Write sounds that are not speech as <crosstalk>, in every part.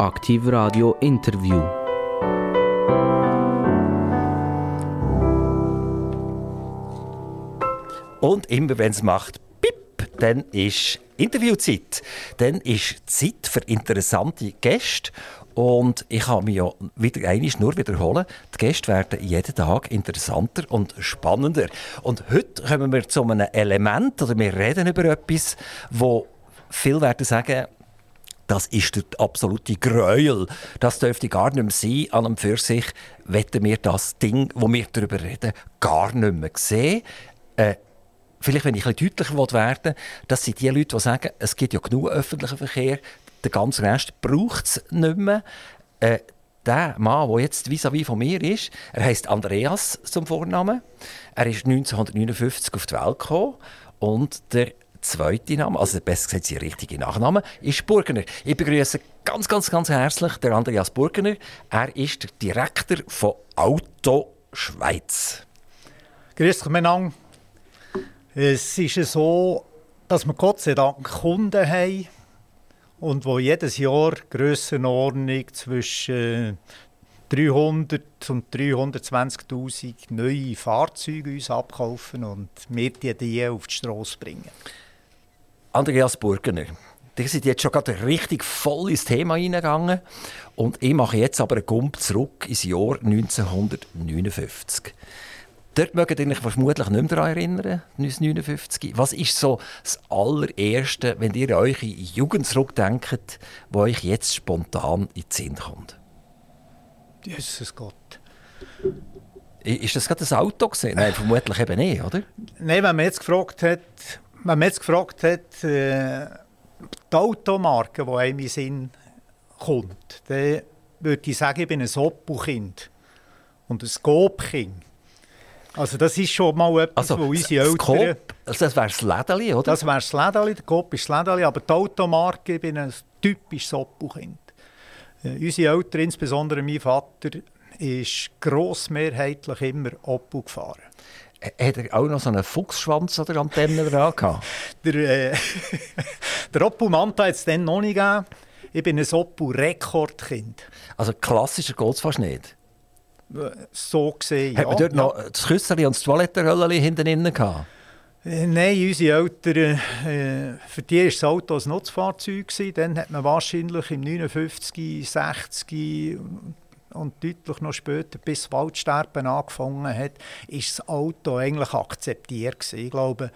Aktiv Radio Interview. Und immer wenn es macht, pip, dann ist Interviewzeit. Dann ist Zeit für interessante Gäste. Und ich kann mich ja wieder einmal nur wiederholen. Die Gäste werden jeden Tag interessanter und spannender. Und heute kommen wir zu einem Element, oder wir reden über etwas, wo viele werden sagen, das ist der absolute Gräuel. Das dürfte gar nicht mehr sein. An und für sich wetten wir das Ding, wo wir darüber reden, gar nicht mehr sehen. Äh, vielleicht, wenn ich ein bisschen deutlicher werden will, das sind die Leute, die sagen, es gibt ja genug öffentlichen Verkehr, der ganze Rest braucht es nicht mehr. Äh, der Mann, der jetzt vis-à-vis von mir ist, er heißt Andreas zum Vornamen. Er ist 1959 auf die Welt gekommen und der zweite Name, also besser gesagt sein richtiger Nachname, ist Burgener. Ich begrüße ganz, ganz, ganz herzlich den Andreas Burgener. Er ist der Direktor von Auto Schweiz. Grüß dich miteinander. Es ist so, dass wir Gott sei Dank Kunden haben und wo jedes Jahr Grössenordnung zwischen 300 und 320.000 neue Fahrzeuge uns abkaufen und die, die auf die Straße bringen. Andreas Burgener, ihr seid jetzt schon gerade richtig voll ins Thema hineingegangen und ich mache jetzt aber einen Gump zurück ins Jahr 1959. Dort mögt ihr euch vermutlich nicht mehr daran erinnern, 1959. Was ist so das allererste, wenn ihr an eure Jugend zurückdenkt, was euch jetzt spontan in den Sinn kommt? Jesus Gott. Ist das gerade ein Auto gesehen? Nein, vermutlich eben nicht, oder? Nein, wenn man jetzt gefragt hat, wenn man jetzt gefragt hat, äh, die Automarke, die einem in den Sinn kommt, dann würde ich sagen, ich bin ein Oppo-Kind und ein Scope-Kind. Also das ist schon mal etwas, also, wo unsere Eltern... Coop, also das wäre das Lädeli, oder? Das wäre das Lädeli, der Coop ist das Lädeli, aber die Automarke, ich bin ein typisches Oppo-Kind. Äh, unsere Eltern, insbesondere mein Vater, ist grossmehrheitlich immer Oppo gefahren. Hat er auch noch so einen Fuchsschwanz oder Antenne dran gehabt? <laughs> der, äh, <laughs> der Oppo Manta hat es dann noch nicht gegeben. Ich bin ein Oppo-Rekordkind. Also klassischer geht es fast nicht? So gesehen, Hat man dort ja. noch das Küsserli und das Toilettenröllchen hinten innen gehabt? Äh, Nein, unsere Eltern, äh, für die war das Auto ein Nutzfahrzeug. gewesen. Dann hat man wahrscheinlich im 59, 60 und deutlich noch später, bis das Waldsterben angefangen hat, ist das Auto eigentlich akzeptiert gewesen. Ich glaube,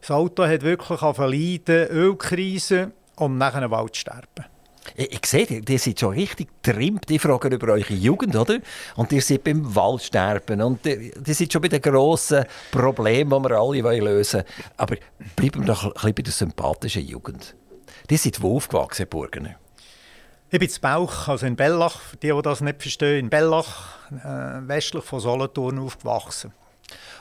das Auto hat wirklich verleiden, Ölkrise und nachher ein Waldsterben. Ich, ich sehe, ihr, seid schon richtig trimmt. Die fragen über eure Jugend, oder? Und ihr seid beim Waldsterben. Und ihr, seid schon bei den grossen Problemen, die wir alle lösen wollen. Aber bleiben wir doch ein bisschen bei der sympathischen Jugend. Die seid wo aufgewachsen, Burgener? Ich bin in Bauch, also in Bellach, für die, die das nicht verstehen, in Bellach, äh, westlich von Solothurn aufgewachsen.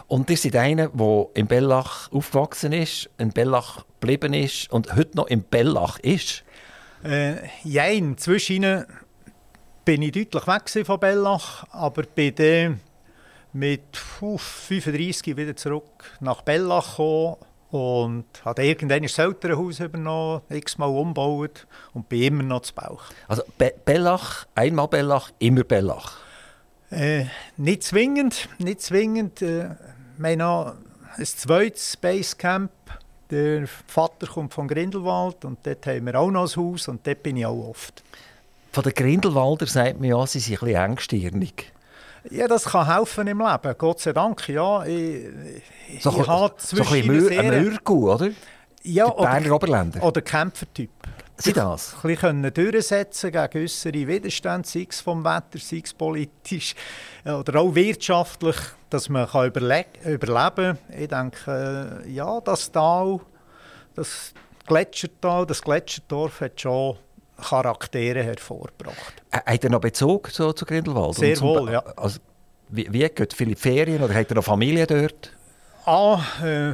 Und ihr seid einer, der in Bellach aufgewachsen ist, in Bellach geblieben ist und heute noch in Bellach ist. Äh, jein, zwischen bin ich deutlich weg von Bellach, aber bin dann mit uff, 35 wieder zurück nach Bellach gekommen und habe irgendwann das Elternhaus übernommen, x-mal umgebaut und bin immer noch zu Bauch. Also Be Bellach, einmal Bellach, immer Bellach. Äh, nicht zwingend, nicht zwingend. Äh, wir haben ein zweites Basecamp. Der Vater kommt von Grindelwald und dort haben wir auch noch ein Haus und dort bin ich auch oft. Von den Grindelwalder sagt man ja, sie sind ein bisschen engstirnig. Ja, das kann helfen im Leben, Gott sei Dank. Ja, ich, ich, So, habe so ein Mürgu, oder? ja, Die Berner oder, Oberländer. oder Kämpfertyp. Sie das? Ein bisschen können durchsetzen gegen äußere Widerstände, sei es vom Wetter, sei es politisch äh, oder auch wirtschaftlich, dass man kann überle überleben kann. Ich denke, äh, ja, das Tal, das Gletschertal, das Gletscherdorf hat schon Charaktere hervorgebracht. Äh, Hat er noch Bezug zu, zu Grindelwald? Sehr wohl, ja. Also, wie, wie geht viele Ferien oder hat er noch Familie dort? Ah, äh,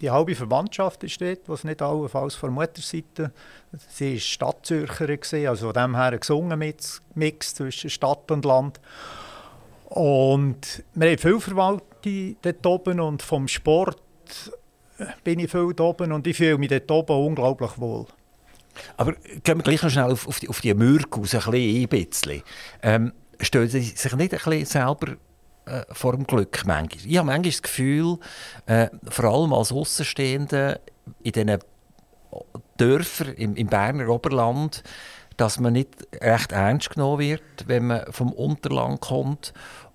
die halbe Verwandtschaft ist dort, was nicht allenfalls von Mutterseite. Sie war Stadtzürcherin, gewesen, also von dem her ein gesunder Mix, Mix zwischen Stadt und Land. Und wir haben viel Verwaltung dort oben und vom Sport bin ich viel dort oben und ich fühle mich dort oben unglaublich wohl. Aber gehen wir gleich noch schnell auf, auf die, auf die Mürk aus, ein bisschen, Ähm, stellen Sie sich nicht ein bisschen selber äh, vor dem Glück manchmal? Ich habe manchmal das Gefühl, äh, vor allem als Außenstehende in diesen Dörfern im, im Berner Oberland, dass man nicht recht ernst genommen wird, wenn man vom Unterland kommt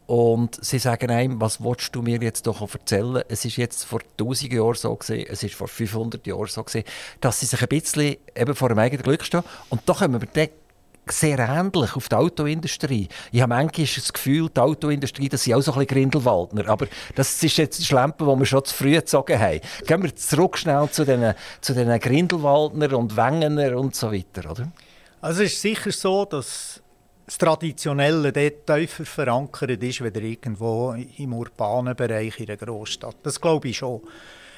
und sie sagen einem, was willst du mir jetzt doch erzählen? Es ist jetzt vor 1000 Jahren so gewesen, es ist vor 500 Jahren so gewesen, dass sie sich ein bisschen eben vor dem eigenen Glück stehen. Und da kommen wir dann sehr ähnlich auf die Autoindustrie. Ich habe manchmal das Gefühl, die Autoindustrie, das sind auch so ein bisschen Grindelwaldner. Aber das ist jetzt die Schlempe, die wir schon zu früh gezogen haben. Gehen wir zurück schnell zu den, zu den Grindelwaldner und Wengener und so weiter, oder? Also es ist sicher so, dass das Traditionelle dort tiefer verankert ist, als irgendwo im urbanen Bereich in der Großstadt. Das glaube ich schon.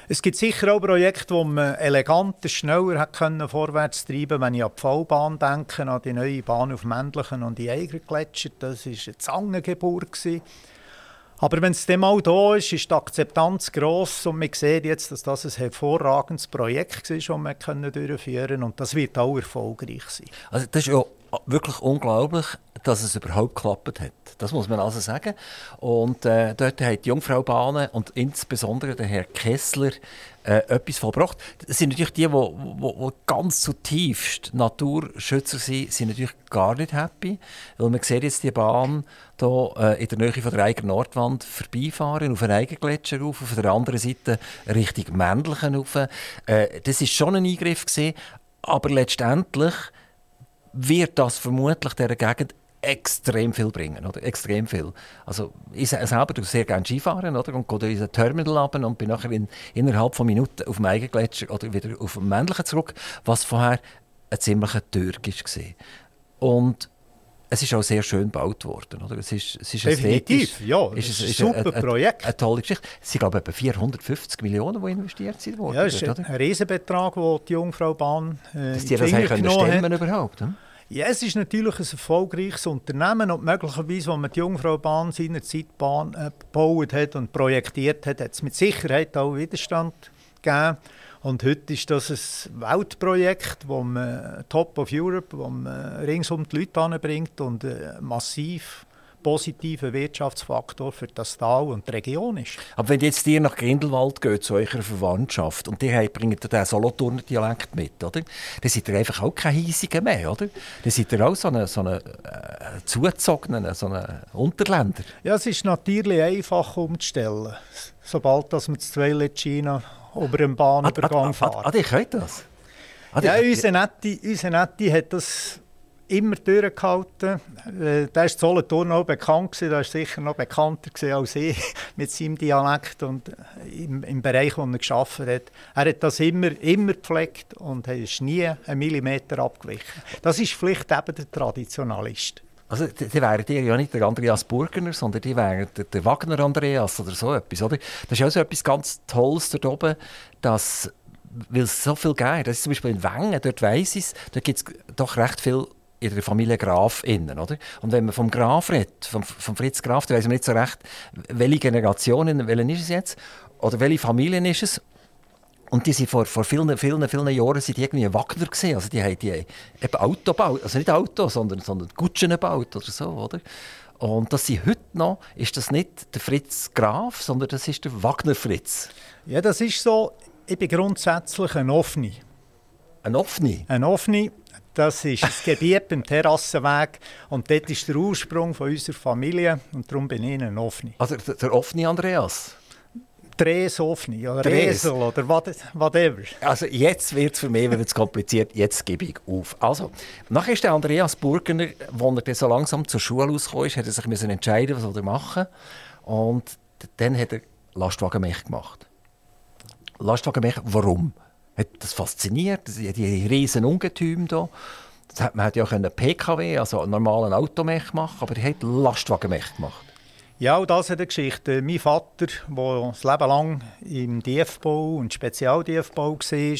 Es gibt sicher auch Projekte, wo man eleganter, schneller hat können vorwärts treiben Wenn ich an die V-Bahn denke, an die neue Bahn auf Männlichen und die Eigergletscher, das war eine Zangengeburt. Aber wenn es dem mal da ist, ist die Akzeptanz gross und man sieht jetzt, dass das ein hervorragendes Projekt ist, das wir durchführen können und das wird auch erfolgreich sein. Also das ist ja wirklich unglaublich, dass es überhaupt geklappt hat. Das muss man also sagen. Und äh, dort hat die Jungfrau Bahnen und insbesondere der Herr Kessler äh, etwas vollbracht. Das sind natürlich die, die, ganz zutiefst Naturschützer sind, sind natürlich gar nicht happy, weil man sieht jetzt die Bahn hier äh, in der Nähe von der eigenen Nordwand vorbeifahren, auf einen Eigengletscher rauf, auf der anderen Seite Richtung Männlichen rauf. Äh, das ist schon ein Eingriff gewesen, aber letztendlich wird das vermutlich dieser Gegend extrem viel bringen, oder? Extrem viel. Also ich selber tue sehr gerne Skifahren, oder? Und gehe durch unser Terminal ab und bin nachher in, innerhalb von Minuten auf dem Eigengletscher oder wieder auf dem Männlichen zurück, was vorher ein ziemlicher Türk war. Und es ist auch sehr schön gebaut worden. Oder? Es ist, es ist Definitiv, ja. Es ist, ist ein super Projekt. Eine, tolle Geschichte. Es sind, glaube ich, etwa 450 Millionen, die investiert sind worden. Ja, es ist ein, ein Riesenbetrag, den die Jungfrau Bahn äh, Dass die das können stemmen überhaupt, hm? Ja, es ist natürlich ein erfolgreiches Unternehmen und möglicherweise, als man die Jungfrau Bahn seinerzeit Bahn, äh, gebaut hat und projektiert hat, hat es mit Sicherheit auch Widerstand gegeben. Und heute ist das ein Weltprojekt, wo man Top of Europe, wo man ringsum die Leute anbringt und massiv positiver Wirtschaftsfaktor für das Tal und die Region ist. Aber wenn jetzt ihr nach Grindelwald geht, zu eurer Verwandtschaft, und die bringt den Solothurner Dialekt mit, oder? Dann seid ihr einfach auch kein Hiesiger mehr, oder? Dann seid ihr auch so ein so eine, äh, zugezogener, so ein Unterländer. Ja, es ist natürlich einfach umzustellen, sobald dass man das China über den Bahnübergang. Ah, ah, ah, könnt das? Ah, ja, unser Netti, unser Netti hat das immer durchgehalten. Äh, der ist Solothurn auch bekannt der ist sicher noch bekannter als ich <laughs> mit seinem Dialekt und äh, im, im Bereich, wo er geschafft hat. Er hat das immer, immer gepflegt und ist nie einen Millimeter abgewichen. Das ist vielleicht eben der Traditionalist. Also, die, die wären die ja nicht der Andreas Burgener, sondern die wären der, der Wagner Andreas oder so etwas, oder? Das ist auch so etwas ganz Tolles dort oben, dass, weil es so viel gibt. Das ist zum Beispiel in Wengen, dort weiss ich es, da gibt es doch recht viel in der Familie Graf innen, oder? Und wenn man vom Graf redet, vom, vom Fritz Graf, dann weiß man nicht so recht, welche Generation, welche ist es jetzt? Oder welche Familie ist es? Und die sind vor, vor vielen, vielen, vielen Jahren sind die irgendwie Wagner gesehen. Also die haben die eben Auto gebaut, also nicht Auto, sondern, sondern Kutschen gebaut oder so, oder? Und das sind heute noch, ist das nicht der Fritz Graf, sondern das ist der Wagner Fritz. Ja, das ist so, ich bin grundsätzlich ein Offene. Ein Offene? Ein Offene. Das ist das Gebiet beim Terrassenweg und dort ist der Ursprung von unserer Familie und darum bin ich ein Offene. Also der, der Offene Andreas? Dres Offene oder Dres. Esel oder whatever. Also jetzt wird es für mich wird kompliziert, jetzt gebe ich auf. Also, nachher ist der Andreas Burgener, als er so langsam zur Schule ausgekommen ist, hat er sich müssen entscheiden, was er machen Und dann hat er Lastwagenmech gemacht. Lastwagenmech, warum? hat das fasziniert, die riesen Ungetüme hier. Man hätte ja können PKW, also einen normalen Automech machen aber er hat Lastwagenmech gemacht. Ja, auch das ist eine Geschichte. Mein Vater, der das Leben lang im DF-Bau und Spezial-DF-Bau war,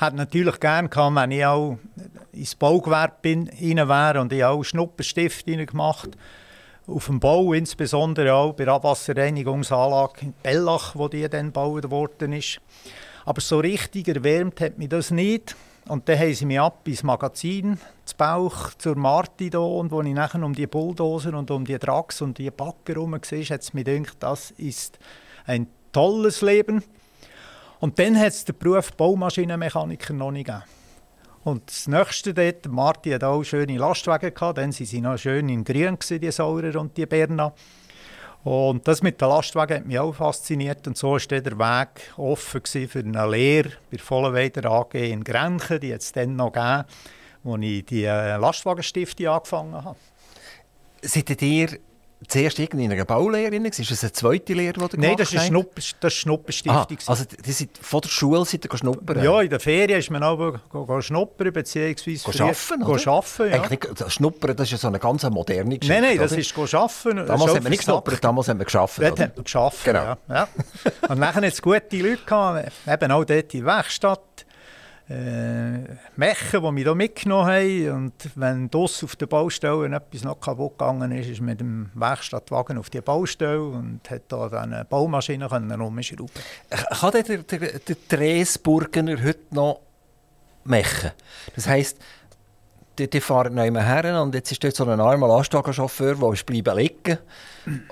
hat natürlich gerne gehabt, wenn ich auch ins Baugewerbe rein wäre und ich auch Schnupperstift gemacht auf dem Bau, insbesondere auch bei der Abwasserreinigungsanlage in Bellach, wo die dann gebaut worden ist. Aber so richtig erwärmt hat mich das nicht. Und dann haben sie mich ab ins Magazin, zu Bauch, zur Marti da, und wo ich nachher um die Bulldozer und um die Drax und die Backer herum war, hat es mir gedacht, das ist ein tolles Leben. Und dann hat es den Beruf Baumaschinenmechaniker noch nicht gegeben. Und das nächste dort, Marti hat auch schöne Lastwagen gehabt, dann waren sie noch schön in grün, die Saurer und die Berner. Und das mit den Lastwagen hat mich auch fasziniert und so war der Weg offen für eine Lehre bei Vollenweider AG in Grenchen, die es dann noch gegeben, als ich die äh, Lastwagenstiftung angefangen habe. Seid ihr zuerst in einer Baulehre? Ist das eine zweite Lehre, die du Nein, das war Schnupp, das Schnuppenstiftung. also die sind von der Schule sind schnuppern? Ja, in der Ferien ist man go schnuppern, beziehungsweise... Go arbeiten, oder? Arbeiten, ja. Nicht, schnuppern, das ist ja so eine ganz moderne Geschichte, Nein, nein, das oder? ist go arbeiten. Damals haben wir nicht schnuppert, damals haben wir geschafft. Dort haben wir geschafft, genau. ja. ja. Und nachher hat es gute Leute gehabt, eben auch dort in der Werkstatt äh, Mechen, die mich hier mitgenommen haben. Und wenn das auf der Baustelle etwas noch kaputt gegangen ist, ist mit dem Werkstattwagen auf die Baustelle und hat da dann eine Baumaschine umschrauben Kann der, der, der Dresburgener heute noch mechen? Das heisst, die, die fahren neu her und jetzt ist dort so ein armer Lastwagenchauffeur, der ist bleiben liegen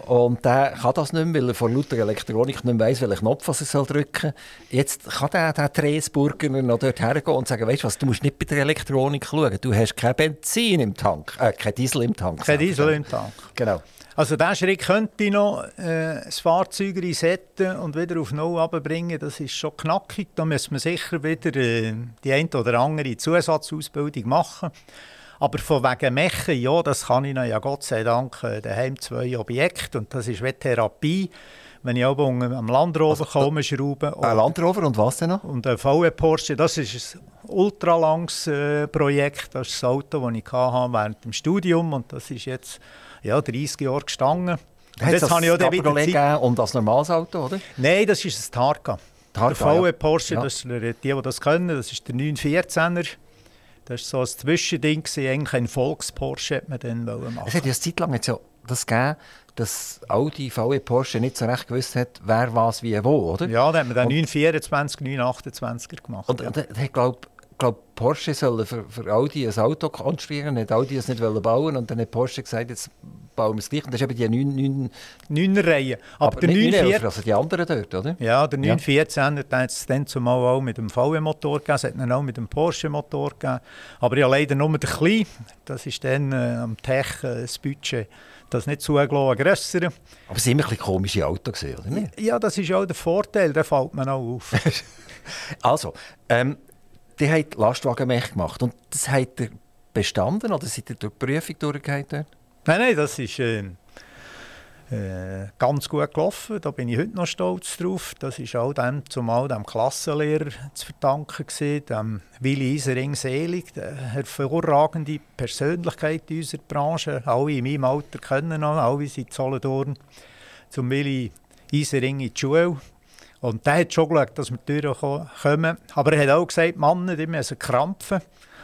und der kann das nicht mehr, weil er vor lauter Elektronik nicht mehr weiss, welchen Knopf er soll drücken soll. Jetzt kann der, der Dresburger noch dort hergehen und sagen, weißt du was, du musst nicht bei der Elektronik schauen, du hast kein Benzin im Tank, äh, kein Diesel im Tank. Kein Diesel im Tank. Genau. Also diesen Schritt könnte ich noch äh, das Fahrzeug resetten und wieder auf Null runterbringen. Das ist schon knackig. Da müssen wir sicher wieder äh, die eine oder andere Zusatzausbildung machen. Aber von wegen Mechen, ja, das kann ich noch, ja Gott sei Dank, äh, daheim zwei Objekte und das ist wie Therapie. Wenn ich oben am Landrover also, komme, schrauben. Ein Landrover und was denn noch? Und ein VW Porsche, das ist ein ultralanges äh, Projekt. Das ist das Auto, das ich hatte während dem Studium und das ist jetzt ja, 30 Jahre gestanden. Und jetzt das habe ich auch Cabriolet gegeben und das normales Auto, oder? Nein, das ist ein Targa. Targa der VW ja. Porsche, ja. das, die, die das können, das ist der 914er. Das war so ein Zwischending, eigentlich ein Volks-Porsche hat man dann machen Es hat ja eine Zeit lang jetzt ja das gegeben, dass Audi, VW, Porsche nicht so recht gewusst hat, wer was wie wo, oder? Ja, da hat man dann 924, 928er gemacht. Und, ja. und, und hat, glaube glaube, Porsche soll für, für Audi ein Auto konstruieren, hat Audi es nicht bauen und dann hat Porsche gesagt, jetzt bauen wir es gleich. Und das ist eben die 9, 9 er Reihe. Aber, aber der 914, also die anderen dort, oder? Ja, der 914 ja. hat es dann zumal auch mit dem VW-Motor gegeben, es hat dann auch mit dem Porsche-Motor gegeben. Aber ja, leider nur der kleine, das ist dann äh, am Tech äh, das Budget das nicht zugelassen, grössere. Aber es waren immer ein komische Autos, oder nicht? Ja, das ist auch der Vorteil, der fällt mir auch auf. <laughs> also, ähm, die haben Lastwagenmech gemacht. Und das hat ihr bestanden oder seid ihr durch die Prüfung durchgegangen? Nein, nein, das ist äh, äh, ganz gut gelaufen. Da bin ich heute noch stolz drauf. Das ist auch dem, zumal dem Klassenlehrer zu verdanken gewesen, dem Willi Isering Selig, der hervorragende Persönlichkeit in unserer Branche. Alle in meinem Alter kennen ihn, alle sind Solothurn. Zum Willi Isering in die Schule und der hat schon geschaut, dass wir durchkommen. Aber er hat auch gesagt, Männer, die müssen krampfen.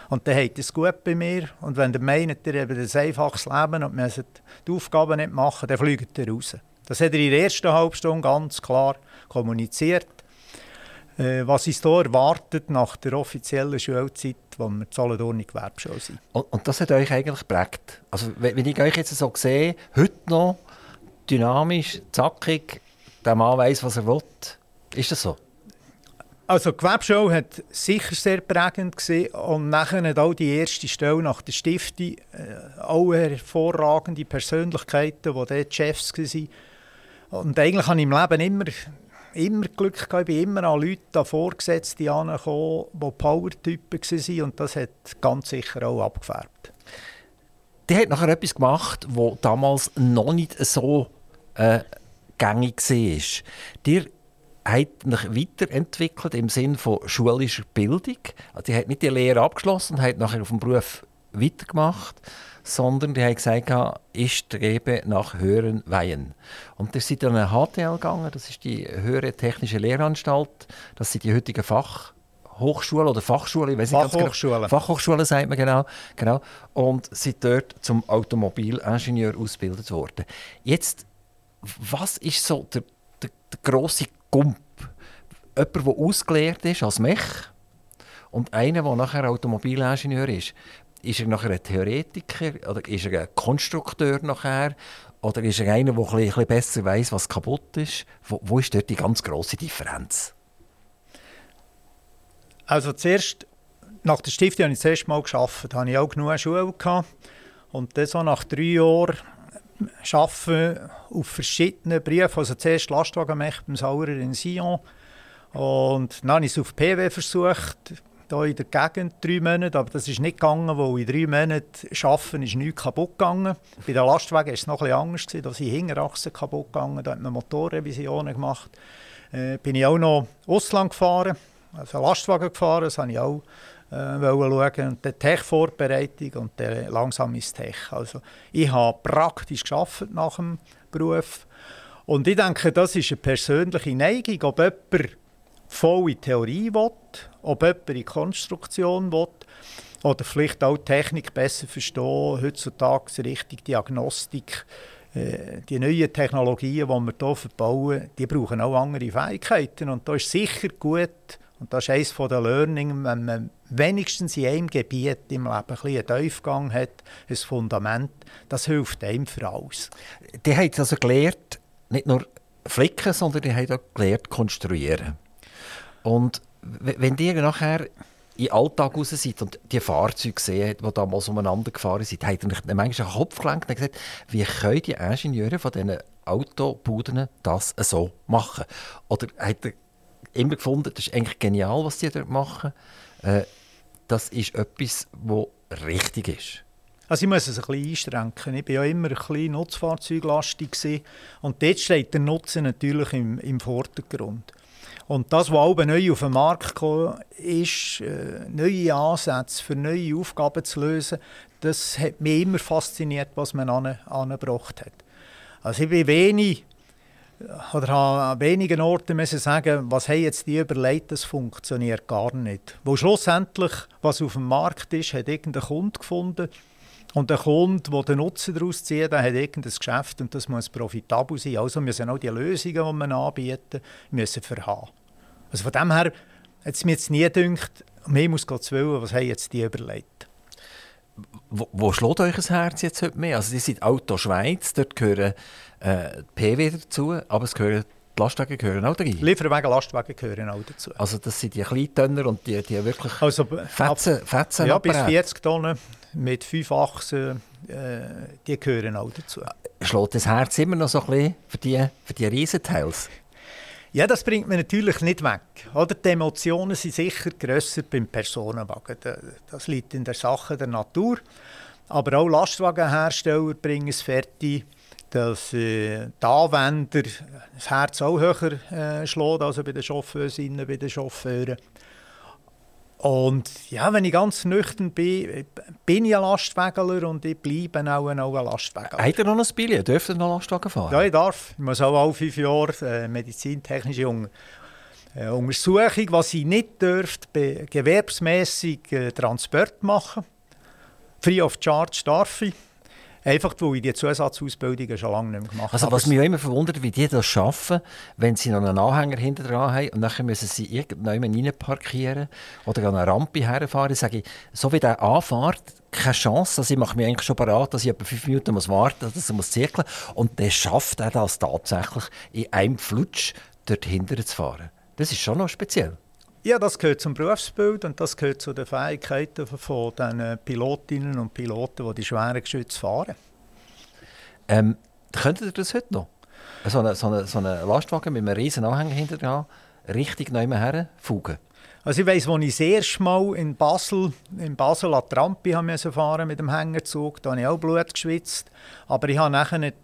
Und dann hat es gut bei mir. Und wenn ihr meint, ihr habt ein einfaches Leben und müsst die Aufgaben nicht machen, dann fliegt ihr raus. Das hat er in der ersten Halbstunde ganz klar kommuniziert. Äh, was uns hier erwartet nach der offiziellen Schulzeit, wo wir Solothurn in Gewerbeschule sind. Und, und, das hat euch eigentlich geprägt? Also, wenn ich euch jetzt so sehe, heute noch dynamisch, zackig, der Mann weiss, was er will, ist das so? Also die Webshow hat sicher sehr prägend gesehen und nachher hat auch die erste Stelle nach der Stiftung äh, auch hervorragende Persönlichkeiten, die dort Chefs waren. Und eigentlich habe ich im Leben immer, immer Glück gehabt, ich bin immer an Leute da vorgesetzt, die angekommen, die Power-Typen waren und das hat ganz sicher auch abgefärbt. Die hat nachher etwas gemacht, was damals noch nicht so äh, gängig war. Dir hat sich weiterentwickelt im Sinne von schulischer Bildung. Also die hat nicht die Lehre abgeschlossen und hat nachher auf dem Beruf weitergemacht, sondern die hat gesagt, ich strebe nach höheren Weihen. Und das sind dann eine HTL gegangen, das ist die höhere technische Lehranstalt, das sind die heutigen Fach Hochschule oder Fachschule, ich weiß nicht Fachhochschule. Ganz genau. Fachhochschule sagt man genau, genau. Und sind dort zum Automobilingenieur ausgebildet worden. Jetzt, was ist so der, der, der grosse Gump. Jemand, der ausgelehrt ist als Mech Und einer, der nachher Automobilingenieur ist, ist er nachher ein Theoretiker oder ist er ein Konstrukteur nachher? Oder ist er einer, der ein besser weiß, was kaputt ist? Wo, wo ist dort die ganz grosse Differenz? Also zuerst, nach der Stiftung habe ich das erste Mal gearbeitet. Da hatte ich auch genug Schule. Und dann so nach drei Jahren arbeiten auf verschiedenen Berufen. Also zuerst Lastwagenmech beim Saurer in Sion. Und dann habe ich es auf PW versucht, hier in der Gegend, drei Monate. Aber das ist nicht gegangen, weil in drei Monaten arbeiten ist nichts kaputt gegangen. Bei den Lastwagen war es noch etwas anders. Da sind Hinterachsen kaputt gegangen, da hat man Motorrevisionen gemacht. Äh, bin ich auch noch Ausland gefahren, also Lastwagen gefahren, das habe ich auch äh, schauen. Und die Tech-Vorbereitung und dann langsam ins Tech. Also ich habe praktisch geschafft nach dem Beruf. Und ich denke, das ist eine persönliche Neigung, ob jemand voll in Theorie will, ob jemand in Konstruktion will oder vielleicht auch Technik besser verstehen, heutzutage richtig Diagnostik. Äh, die neuen Technologien, die wir hier verbauen, die brauchen auch andere Fähigkeiten. Und da ist sicher gut, und das ist eines der Learning, wenn man wenigstens in einem Gebiet im Leben ein einen Tiefgang hat, ein Fundament, das hilft einem für alles. Die haben also gelernt, nicht nur flicken, sondern die haben auch gelernt, konstruieren. Und wenn ihr nachher in den Alltag raus seid und die Fahrzeuge sehen, die damals umeinander gefahren sind, habt ihr manchmal einen Kopf gelenkt und gesagt, wie können die Ingenieure von diesen Autobuden das so machen? Oder habt ihr immer gefunden, das ist eigentlich genial, was die dort machen? Äh, das ist etwas, das richtig ist. Also ich muss es ein bisschen einschränken. Ich war ja immer ein bisschen nutzfahrzeuglastig und dort steht der Nutzen natürlich im, im Vordergrund. Und das, was auch neu auf den Markt gekommen ist, äh, neue Ansätze für neue Aufgaben zu lösen, das hat mich immer fasziniert, was man an, angebracht hat. Also ich bin wenig oder habe an wenigen Orten müssen sagen, was haben jetzt die überlegt, das funktioniert gar nicht. Wo schlussendlich, was auf dem Markt ist, hat irgendein Kunde gefunden und der Kunde, der den Nutzen daraus zieht, der hat irgendein Geschäft und das muss profitabel sein. Also müssen auch die Lösungen, die man anbieten, müssen verhaben. Also von dem her hat es mir jetzt nie gedacht, mehr muss Gott was haben jetzt die überlegt. Wo, wo schlägt euch das Herz jetzt heute mehr? Also, ihr seid Auto Schweiz, dort gehören äh, PW dazu, aber es gehören die Lastwagen gehören auch dazu. Lieferwagen, Lastwagen gehören auch dazu. Also das sind die Kleintönner und die, die wirklich also, Fetzen, Fetzen Ja, bis 40 Tonnen mit 5 Achsen, äh, die gehören auch dazu. Schlägt das Herz immer noch so ein bisschen für die, für die Riesenteils? Ja, das bringt man natürlich nicht weg. Oder? Die Emotionen sind sicher grösser beim Personenwagen. Das liegt in der Sache der Natur. Aber auch Lastwagenhersteller bringen es fertig, dass äh, die Anwender das Herz auch höher äh, schlägt, also bei den Chauffeurinnen, bei den Chauffeuren. Und ja, wenn ich ganz nüchtern bin, bin ich ein Lastwagenler und ich bleibe auch ein, Lastwagenler. Habt ihr noch ein Billet? Dürft ihr noch Lastwagen fahren? Ja, ich darf. Ich muss auch alle fünf Jahre äh, medizintechnische Un äh, Untersuchung, was ich nicht dürfte, gewerbsmässig äh, Transport machen. Free of charge darf ich. Einfach, weil ich die Zusatzausbildungen schon lange nicht mehr gemacht habe. Also, was mich immer verwundert, wie die das schaffen, wenn sie noch einen Anhänger hinter dran haben und dann müssen sie irgendwann rein parkieren oder an eine Rampe herfahren. Sage ich, so wie der anfährt, keine Chance. Also ich mache mich eigentlich schon bereit, dass ich etwa fünf Minuten muss warten muss, dass er muss zirkeln Und dann schafft er das tatsächlich, in einem Flutsch dort hinterher zu fahren. Das ist schon noch speziell. Ja, das gehört zum Berufsbild und das gehört zu den Fähigkeiten von den Pilotinnen und Piloten, die die schweren Geschütze fahren. Ähm, könntet ihr das heute noch? So einen so eine, so eine Lastwagen mit einem riesen Anhänger hinter dran richtig neu herfugen? Also ich weiss, als ich das erste Mal in Basel, in Basel an die Rampe fahren mit dem Hängerzug, da habe ich auch Blut geschwitzt. Aber ich habe nachher nicht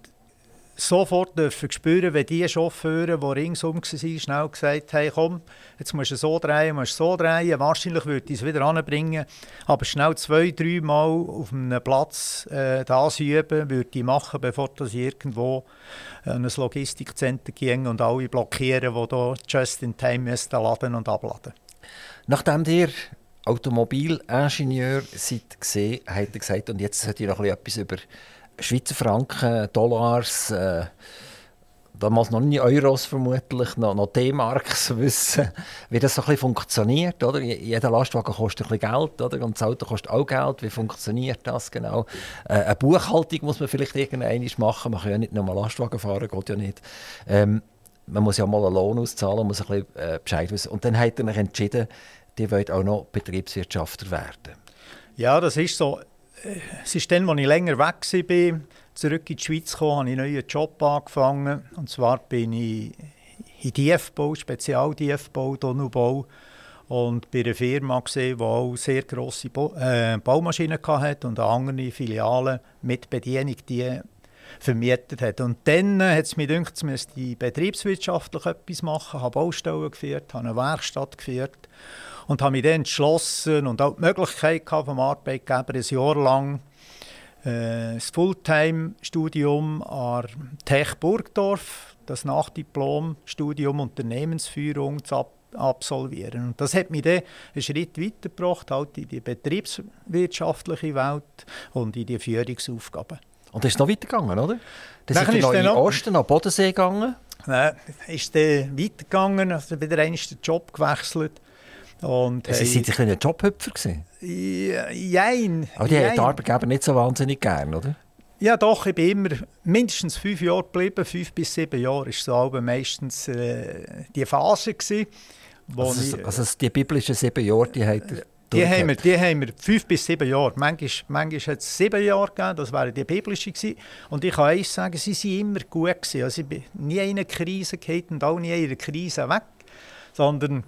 sofort dürfen spüren, wenn die Chauffeure, die ringsum waren, schnell gesagt haben, komm, jetzt musst du so drehen, musst so drehen. Wahrscheinlich würde ich es wieder anbringen, aber schnell zwei, drei Mal auf einem Platz äh, das üben, würde ich machen, bevor das irgendwo an ein Logistikzentrum ging und alle blockieren, die hier just in time laden und abladen. Nachdem ihr Automobilingenieur seid gesehen, habt ihr gesagt, und jetzt sollte ich noch etwas über Schweizer Franken, Dollars, äh, damals noch nie Euros vermutlich, noch, noch D-Marks <laughs> wissen, wie das so ein bisschen funktioniert. Oder? Jeder Lastwagen kostet ein bisschen Geld oder? und das Auto kostet auch Geld. Wie funktioniert das genau? Äh, eine Buchhaltung muss man vielleicht irgendwann machen. Man kann ja nicht nur mal Lastwagen fahren, geht ja nicht. Ähm, man muss ja mal einen Lohn auszahlen, muss ein bisschen äh, Bescheid wissen. Und dann hat er entschieden, die wollen auch noch Betriebswirtschaftler werden. Ja, das ist so. Es ist dann, als ich länger weg war, zurück in die Schweiz gekommen, habe ich einen neuen Job angefangen. Und zwar bin ich in DF-Bau, Spezial-DF-Bau. Und bei einer Firma gesehen, die auch sehr grosse äh, Baumaschinen hatte und andere Filialen mit Bedienung die vermietet hat. Und dann äh, hat es mich gedacht, ich müsste betriebswirtschaftlich etwas machen. Ich habe Baustellen geführt, habe eine Werkstatt geführt und habe mich dann entschlossen und auch die Möglichkeit gehabt vom Arbeitgeber, ein Jahr lang äh, das Fulltime-Studium an Tech Burgdorf, das Nachdiplom-Studium Unternehmensführung zu ab absolvieren. Und das hat mich dann einen Schritt weitergebracht, halt in die betriebswirtschaftliche Welt und in die Führungsaufgaben. Und das ist noch weitergegangen, oder? Das ist dann noch in den Osten, nach Bodensee gegangen? Nein, ist dann weitergegangen, also wieder einmal den Job gewechselt. Und Sie sind ein Jobhüpfer gewesen? Jein. Aber die haben die Arbeitgeber nicht so wahnsinnig gern, oder? Ja doch, ich bin immer mindestens fünf Jahre geblieben, fünf bis sieben Jahre ist so meistens äh, die Phase gewesen, wo also, ich, also die biblischen sieben Jahre, die hat die haben, wir, die haben wir fünf bis sieben Jahre. Manchmal, manchmal hat es sieben Jahre gegeben, das wären die biblischen gewesen. Und ich kann eins sagen, sie waren immer gut. Gewesen. Also ich bin nie in eine Krise gehalten und auch nie in einer Krise weg, sondern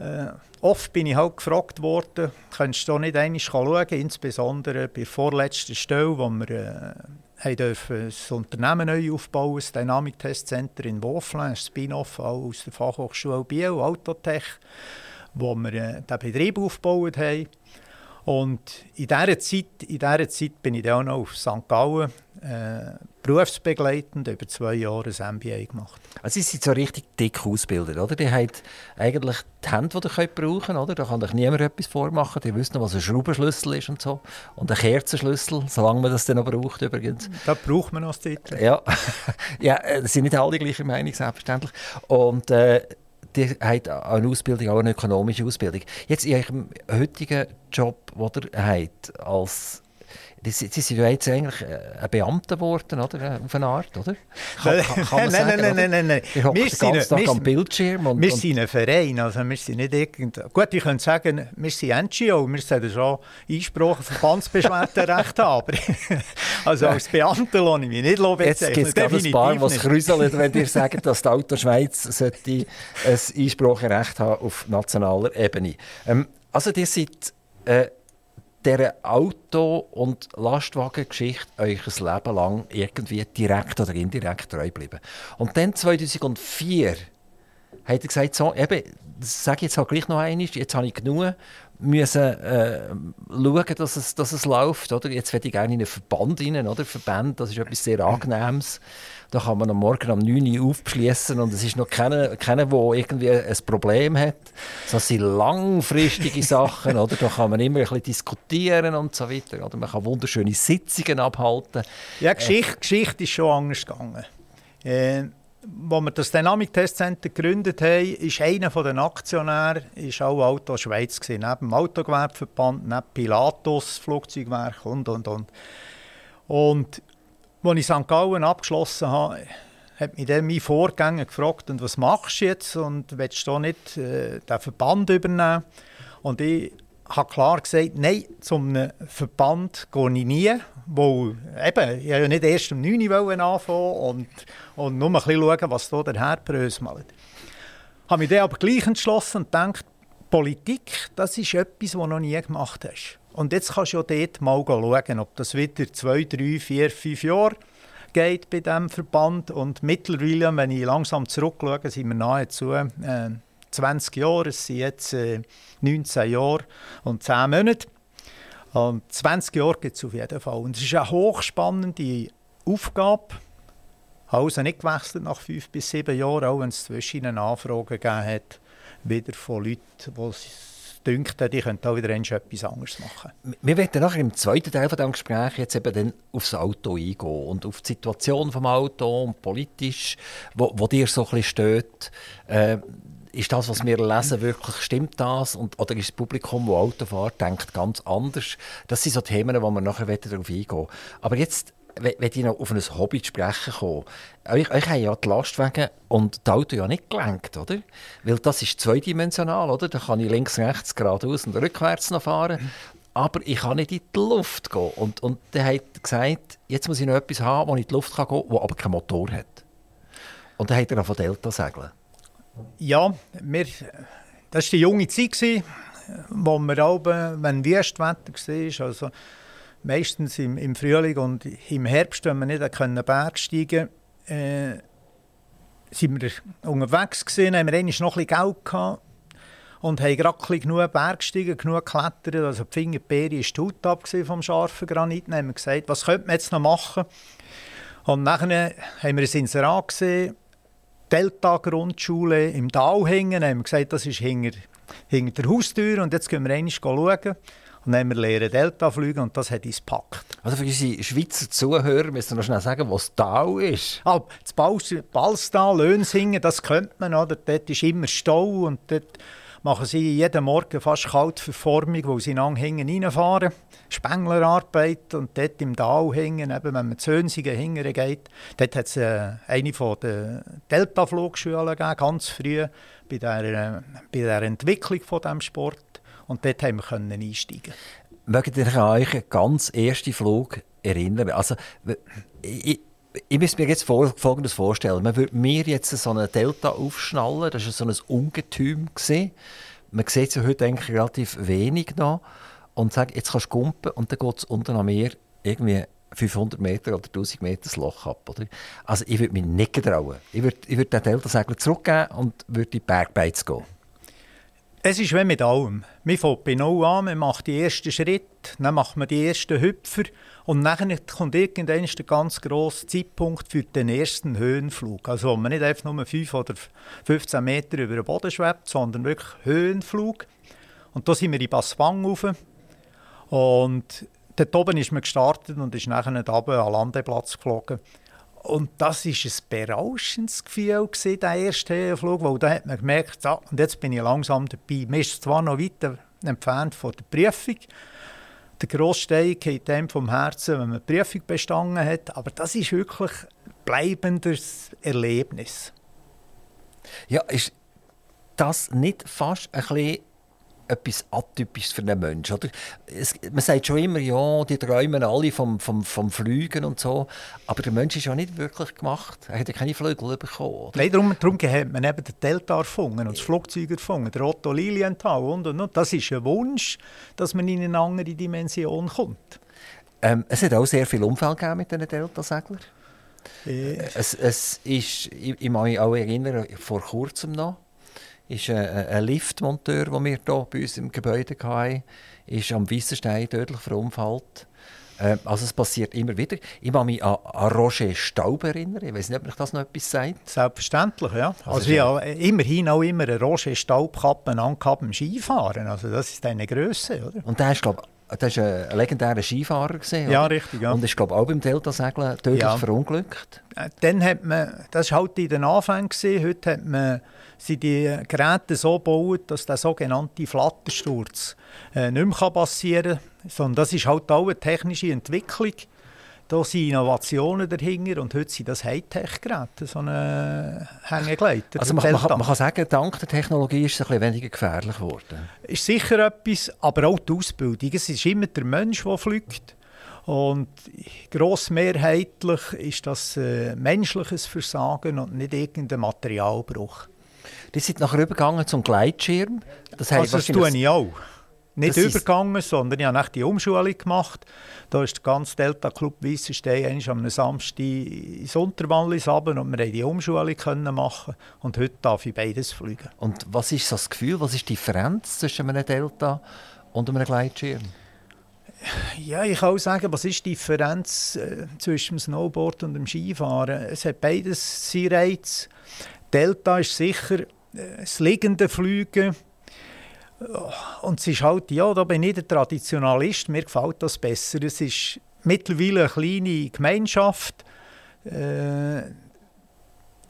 äh, oft bin ich halt gefragt worden, könntest du nicht einmal schauen, insbesondere bei der vorletzten Stelle, wo wir äh, dürfen das Unternehmen neu aufbauen, das Dynamic Test Center in Woflen, ein Spin-off aus der Fachhochschule Biel, Autotech wo wir äh, den Betrieb aufgebaut haben. Und in dieser Zeit, in dieser Zeit bin ich dann auch noch auf St. Gallen äh, berufsbegleitend über zwei Jahre ein MBA gemacht. Also Sie sind so richtig dick ausgebildet, oder? Die haben eigentlich die Hände, die ihr brauchen oder? Da kann euch niemand etwas vormachen. Die wissen, was ein Schraubenschlüssel ist und so. Und ein Kerzenschlüssel, solange man das dann noch braucht übrigens. Da braucht man noch das Titel. Ja, <laughs> ja, äh, sind nicht alle gleicher Meinung, selbstverständlich. Und äh, die hat eine Ausbildung, auch eine ökonomische Ausbildung. Jetzt in eurem heutigen Job, den ihr habt, als Sie, Sie sind ja jetzt eigentlich äh, ein Beamter geworden, oder? Äh, auf eine Art, oder? Kann, kann, kann man sagen, nein, nein, nein, nein, nein. Wir sind, den Tag am Bildschirm. Und, wir sind ein Verein, also wir sind nicht irgend... Gut, ich könnte sagen, wir sind NGO, wir sollten schon Einspruch, Verbandsbeschwerderecht haben, <laughs> also als Beamter lasse ich mich nicht bezeichnen. Jetzt gibt es ein paar, die kräuseln, wenn ihr sagt, dass die Autoschweiz sollte ein Einspruchrecht haben auf nationaler Ebene. Ähm, also, seid... Äh, dieser Auto- und Lastwagengeschichte euch ein Leben lang irgendwie direkt oder indirekt treu bleiben. Und dann 2004 hat er gesagt, so, eben, das sage ich jetzt halt gleich noch einmal, jetzt habe ich genug, müssen äh, schauen, dass es, dass es läuft. Oder? Jetzt werde ich gerne in einen Verband rein, oder? Verband, das ist etwas sehr Angenehmes. Da kann man am Morgen um 9 Uhr aufschließen und es ist noch keiner, keiner der irgendwie ein Problem hat. Das sind langfristige <laughs> Sachen, oder? Da kann man immer ein bisschen diskutieren und so weiter. Oder man kann wunderschöne Sitzungen abhalten. Ja, Geschichte, äh, Geschichte ist schon anders gegangen. Äh, als wir das Dynamic Test Center gegründet haben, ist einer der Aktionäre ist auch Auto Schweiz gewesen, neben dem Autogewerbeverband, neben Pilatus Flugzeugwerk und und und. Und als ich St. Gallen abgeschlossen habe, hat mich dann mein Vorgänger gefragt, und was machst du jetzt und willst du nicht äh, den Verband übernehmen? Und ich habe klar gesagt, nein, zum Verband gehe ich nie, weil eben, ich ja nicht erst um 9 Uhr anfangen und, und nur ein bisschen schauen, was da der Herr bröselt. Ich habe mich dann aber gleich entschlossen und gedacht, Politik, das ist etwas, was du noch nie gemacht hast. Und jetzt kannst du ja dort mal schauen, ob das wieder zwei, drei, vier, fünf Jahre geht bei diesem Verband. Und mittlerweile, wenn ich langsam zurückschaue, sind wir nahezu äh, 20 Jahre. Es sind jetzt äh, 19 Jahre und 10 Monate. Und 20 Jahre gibt es auf jeden Fall. Und es ist eine hochspannende Aufgabe. Also nicht gewechselt nach fünf bis sieben Jahren, auch wenn es zwischen Anfragen gegeben hat, wieder von Leuten, die denkt, die könnten auch wieder etwas anderes machen. Wir werden nachher im zweiten Teil von diesem Gespräch jetzt eben dann aufs Auto eingehen und auf die Situation des Auto und politisch, wo, wo dir so ein bisschen steht. Äh, ist das, was wir lesen, wirklich, stimmt das? Und, oder ist das Publikum, das Auto fährt, denkt ganz anders? Das sind so Themen, wo wir nachher darauf eingehen Aber jetzt wenn ich noch auf ein Hobby zu sprechen komme, euch, euch haben ja die Lastwagen und die Auto ja nicht gelenkt, oder? Weil das ist zweidimensional, oder? Da kann ich links, rechts, geradeaus und rückwärts noch fahren. Aber ich kann nicht in die Luft gehen. Und, und der hat gesagt, jetzt muss ich noch etwas haben, wo ich in die Luft gehen kann, das aber keinen Motor hat. Und dann hat er von Delta segeln. Ja, wir, das war die junge Zeit, wo wir oben, wenn Wüstwetter war, also meistens im, im Frühling und im Herbst, wenn wir nicht können Bergsteigen äh, sind wir unterwegs gewesen, haben wir noch ein Geld gehabt und haben gerade genug Bergsteigen, genug geklettert, also die Fingerbeere ist die Haut ab vom scharfen Granit. Dann haben wir gesagt, was könnte man jetzt noch machen? Und nachher haben wir ein Inserat gesehen, Delta-Grundschule im Tal hängen. Dann haben wir gesagt, das ist hinter, hinter der Haustür und jetzt gehen wir einmal schauen. Dann haben wir lernen Delta fliegen und das hat uns gepackt. Also für unsere Schweizer Zuhörer müssen wir noch schnell sagen, was Tal ist. Ah, das Balstal, Lönsingen, das kennt man. Oder? Dort ist immer Stau und dort machen sie jeden Morgen fast Kaltverformung, wo sie lang hinten reinfahren. Spenglerarbeit und dort im Tal hängen, eben, wenn man zu Hönsingen hingern geht. Dort hat es äh, eine der Delta-Flugschulen gegeben, ganz früh bei der, äh, bei der Entwicklung von diesem Sport. Und dort haben wir können einsteigen. Mögt ihr euch an ganz ersten Flug erinnern? Also, ich, ich muss mir jetzt Folgendes vorstellen. Man würde mir jetzt so eine Delta aufschnallen. Das war so ein Ungetüm. Man sieht sie heute eigentlich relativ wenig noch. Und sagt, jetzt kannst du gumpen und dann geht es unten am Meer irgendwie 500 Meter oder 1000 Meter das Loch ab. Oder? Also ich würde mich nicht trauen. Ich würde, ich würde den Delta-Segler zurückgeben und würde in die Bergbeiz gehen. Es ist wie mit allem. Man fängt bei Null an, man macht die ersten Schritte, dann macht man die ersten Hüpfer und dann kommt irgendwann der ganz grosse Zeitpunkt für den ersten Höhenflug. Also wo man nicht einfach nur 5 oder 15 Meter über den Boden schwebt, sondern wirklich Höhenflug. Und da sind wir in Basswang rauf. Und dort oben ist man gestartet und ist nachher runter an den Landeplatz geflogen. Und das war ein berauschendes Gefühl, der erste Flug, weil da hat man gemerkt, so, und jetzt bin ich langsam dabei. Man ist zwar noch weit entfernt von der Prüfung, der Grossstein geht dem vom Herzen, wenn man die Prüfung bestanden hat, aber das ist wirklich ein bleibendes Erlebnis. Ja, ist das nicht fast ein bisschen etwas Atypisches für einen Menschen. Oder? Es, man sagt schon immer, ja, die träumen alle vom, vom, vom Fliegen und so. Aber der Mensch ist ja nicht wirklich gemacht. Er hat ja keine Flügel bekommen. Oder? Nein, darum, darum hat man eben den Delta erfunden und das Flugzeug erfunden, der Otto Lilienthal und, und, und. Das ist ein Wunsch, dass man in eine andere Dimension kommt. Ähm, es hat auch sehr viel Unfall mit diesen Delta-Seglern. Äh. Es, es ist, ich, ich kann mich auch erinnern, vor kurzem noch, ist ein, ein Liftmonteur, den wir hier bei uns im Gebäude hatten, ist am Weissenstein tödlich verunfallt. Ähm, also es passiert immer wieder. Ich kann mich an, an Roger Staub erinnern. Ich weiß nicht, ob mich das noch etwas sagt. Selbstverständlich, ja. Also, also ich habe immerhin auch immer eine Roger Staubkappe angehabt beim Skifahren. Also das ist eine Größe, oder? Und der ist, glaube das war ein legendärer Skifahrer. Gewesen, ja, richtig. Ja. Und ist, glaube auch beim Delta-Segeln tödlich ja. verunglückt. Äh, dann hat man, das war halt in den Anfängen, heute hat man sind die Geräte so gebaut, dass der sogenannte Flattersturz äh, nicht mehr passieren kann. Sondern das ist halt auch eine technische Entwicklung. Da sind Innovationen dahinter und heute sind das Hightech-Geräte, so eine Hängegleiter. Also man, man, man, kann sagen, dank der Technologie ist es ein bisschen weniger gefährlich geworden. Ist sicher etwas, aber auch die Ausbildung. Es ist immer der Mensch, der fliegt. Und grossmehrheitlich ist das äh, menschliches Versagen und nicht irgendein Materialbruch. Die sind nachher übergegangen zum Gleitschirm. Das, also das tue ich auch. Nicht das übergegangen, sondern ich habe die Umschulung gemacht. Da ist der ganze Delta Club Weissenstein am Samstag ins Unterwallis runter und wir konnten die Umschulung machen. Und heute darf ich beides fliegen. Und was ist das Gefühl, was ist die Differenz zwischen einem Delta und einem Gleitschirm? Ja, ich kann auch sagen, was ist die Differenz äh, zwischen dem Snowboard und dem Skifahren? Es hat beides seinen Reiz. Delta ist sicher das liegende Fliegen. Und es ist halt, ja, da bin ich der Traditionalist, mir gefällt das besser. Es ist mittlerweile eine kleine Gemeinschaft. Äh,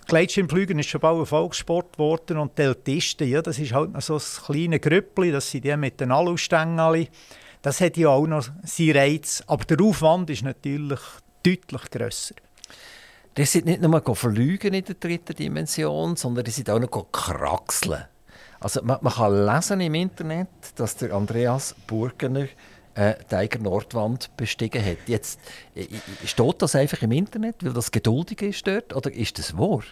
Gleitschirmfliegen ist schon bald ein Volkssport geworden und die ja, das ist halt noch so ein kleines Grüppli, das sind die mit den Alustängeli. Das hat ja auch noch seinen Reiz, aber der Aufwand ist natürlich deutlich grösser. Die sind nicht nur verlügen in der dritten Dimension, sondern die sind auch noch kraxeln. Also man, man, kann lesen im Internet, dass der Andreas Burgener äh, die Eiger Nordwand bestiegen hat. Jetzt, äh, steht das einfach im Internet, weil das geduldig ist dort, oder ist das wahr?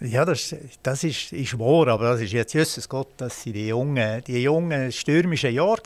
Ja, das, das ist, ist wahr, aber das ist jetzt, Jesus Gott, das sind die jungen, die jungen stürmischen Jahre.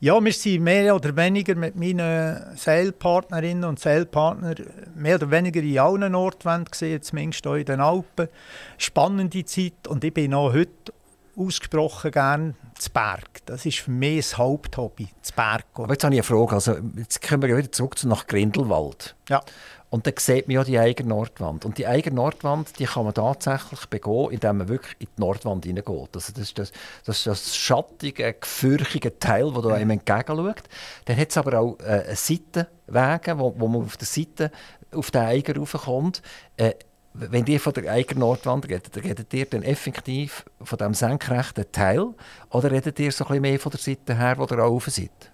Ja, wir sind mehr oder weniger mit meinen Seilpartnerinnen und Seilpartnern mehr oder weniger in allen Nordwänden gesehen, zumindest hier in den Alpen. Spannende Zeit und ich bin auch heute ausgesprochen gerne zu Berg. Das ist für mich das Haupthobby, zu Berg. Aber jetzt habe ich eine Frage. Also, jetzt kommen wir wieder zurück nach Grindelwald. Ja. Und dann sieht man ja die eigene Nordwand. Und die eigene Nordwand die kann man tatsächlich begehen, indem man wirklich in die Nordwand hineingeht. Also das, ist das, das ist das schattige, gefürchtige Teil, das da einem entgegenschaut. Dann hat es aber auch äh, Seitenwege, wo, wo man auf der Seite auf den Eiger raufkommt. Äh, wenn ihr von der eigenen Nordwand redet, redet ihr dann effektiv von dem senkrechten Teil oder redet ihr so ein mehr von der Seite her, wo ihr auch seid?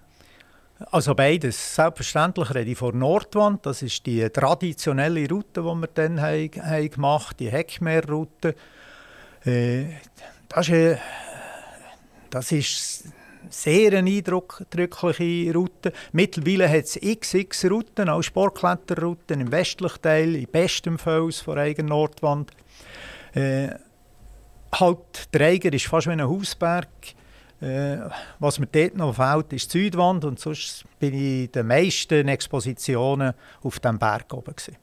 Also beides. Selbstverständlich rede ich von Nordwand. Das ist die traditionelle Route, die wir dann haben, haben gemacht die Heckmeerroute. Äh, das ist, das ist sehr eindrückliche Route. Mittlerweile hat es xx Routen, auch Sportkletterrouten im westlichen Teil, im besten Fels von Eiger Nordwand. Äh, halt, der Eiger ist fast wie ein Hausberg. Äh, was mir dort noch fehlt, ist die Südwand und sonst bin ich in den meisten Expositionen auf dem Berg oben. Gewesen.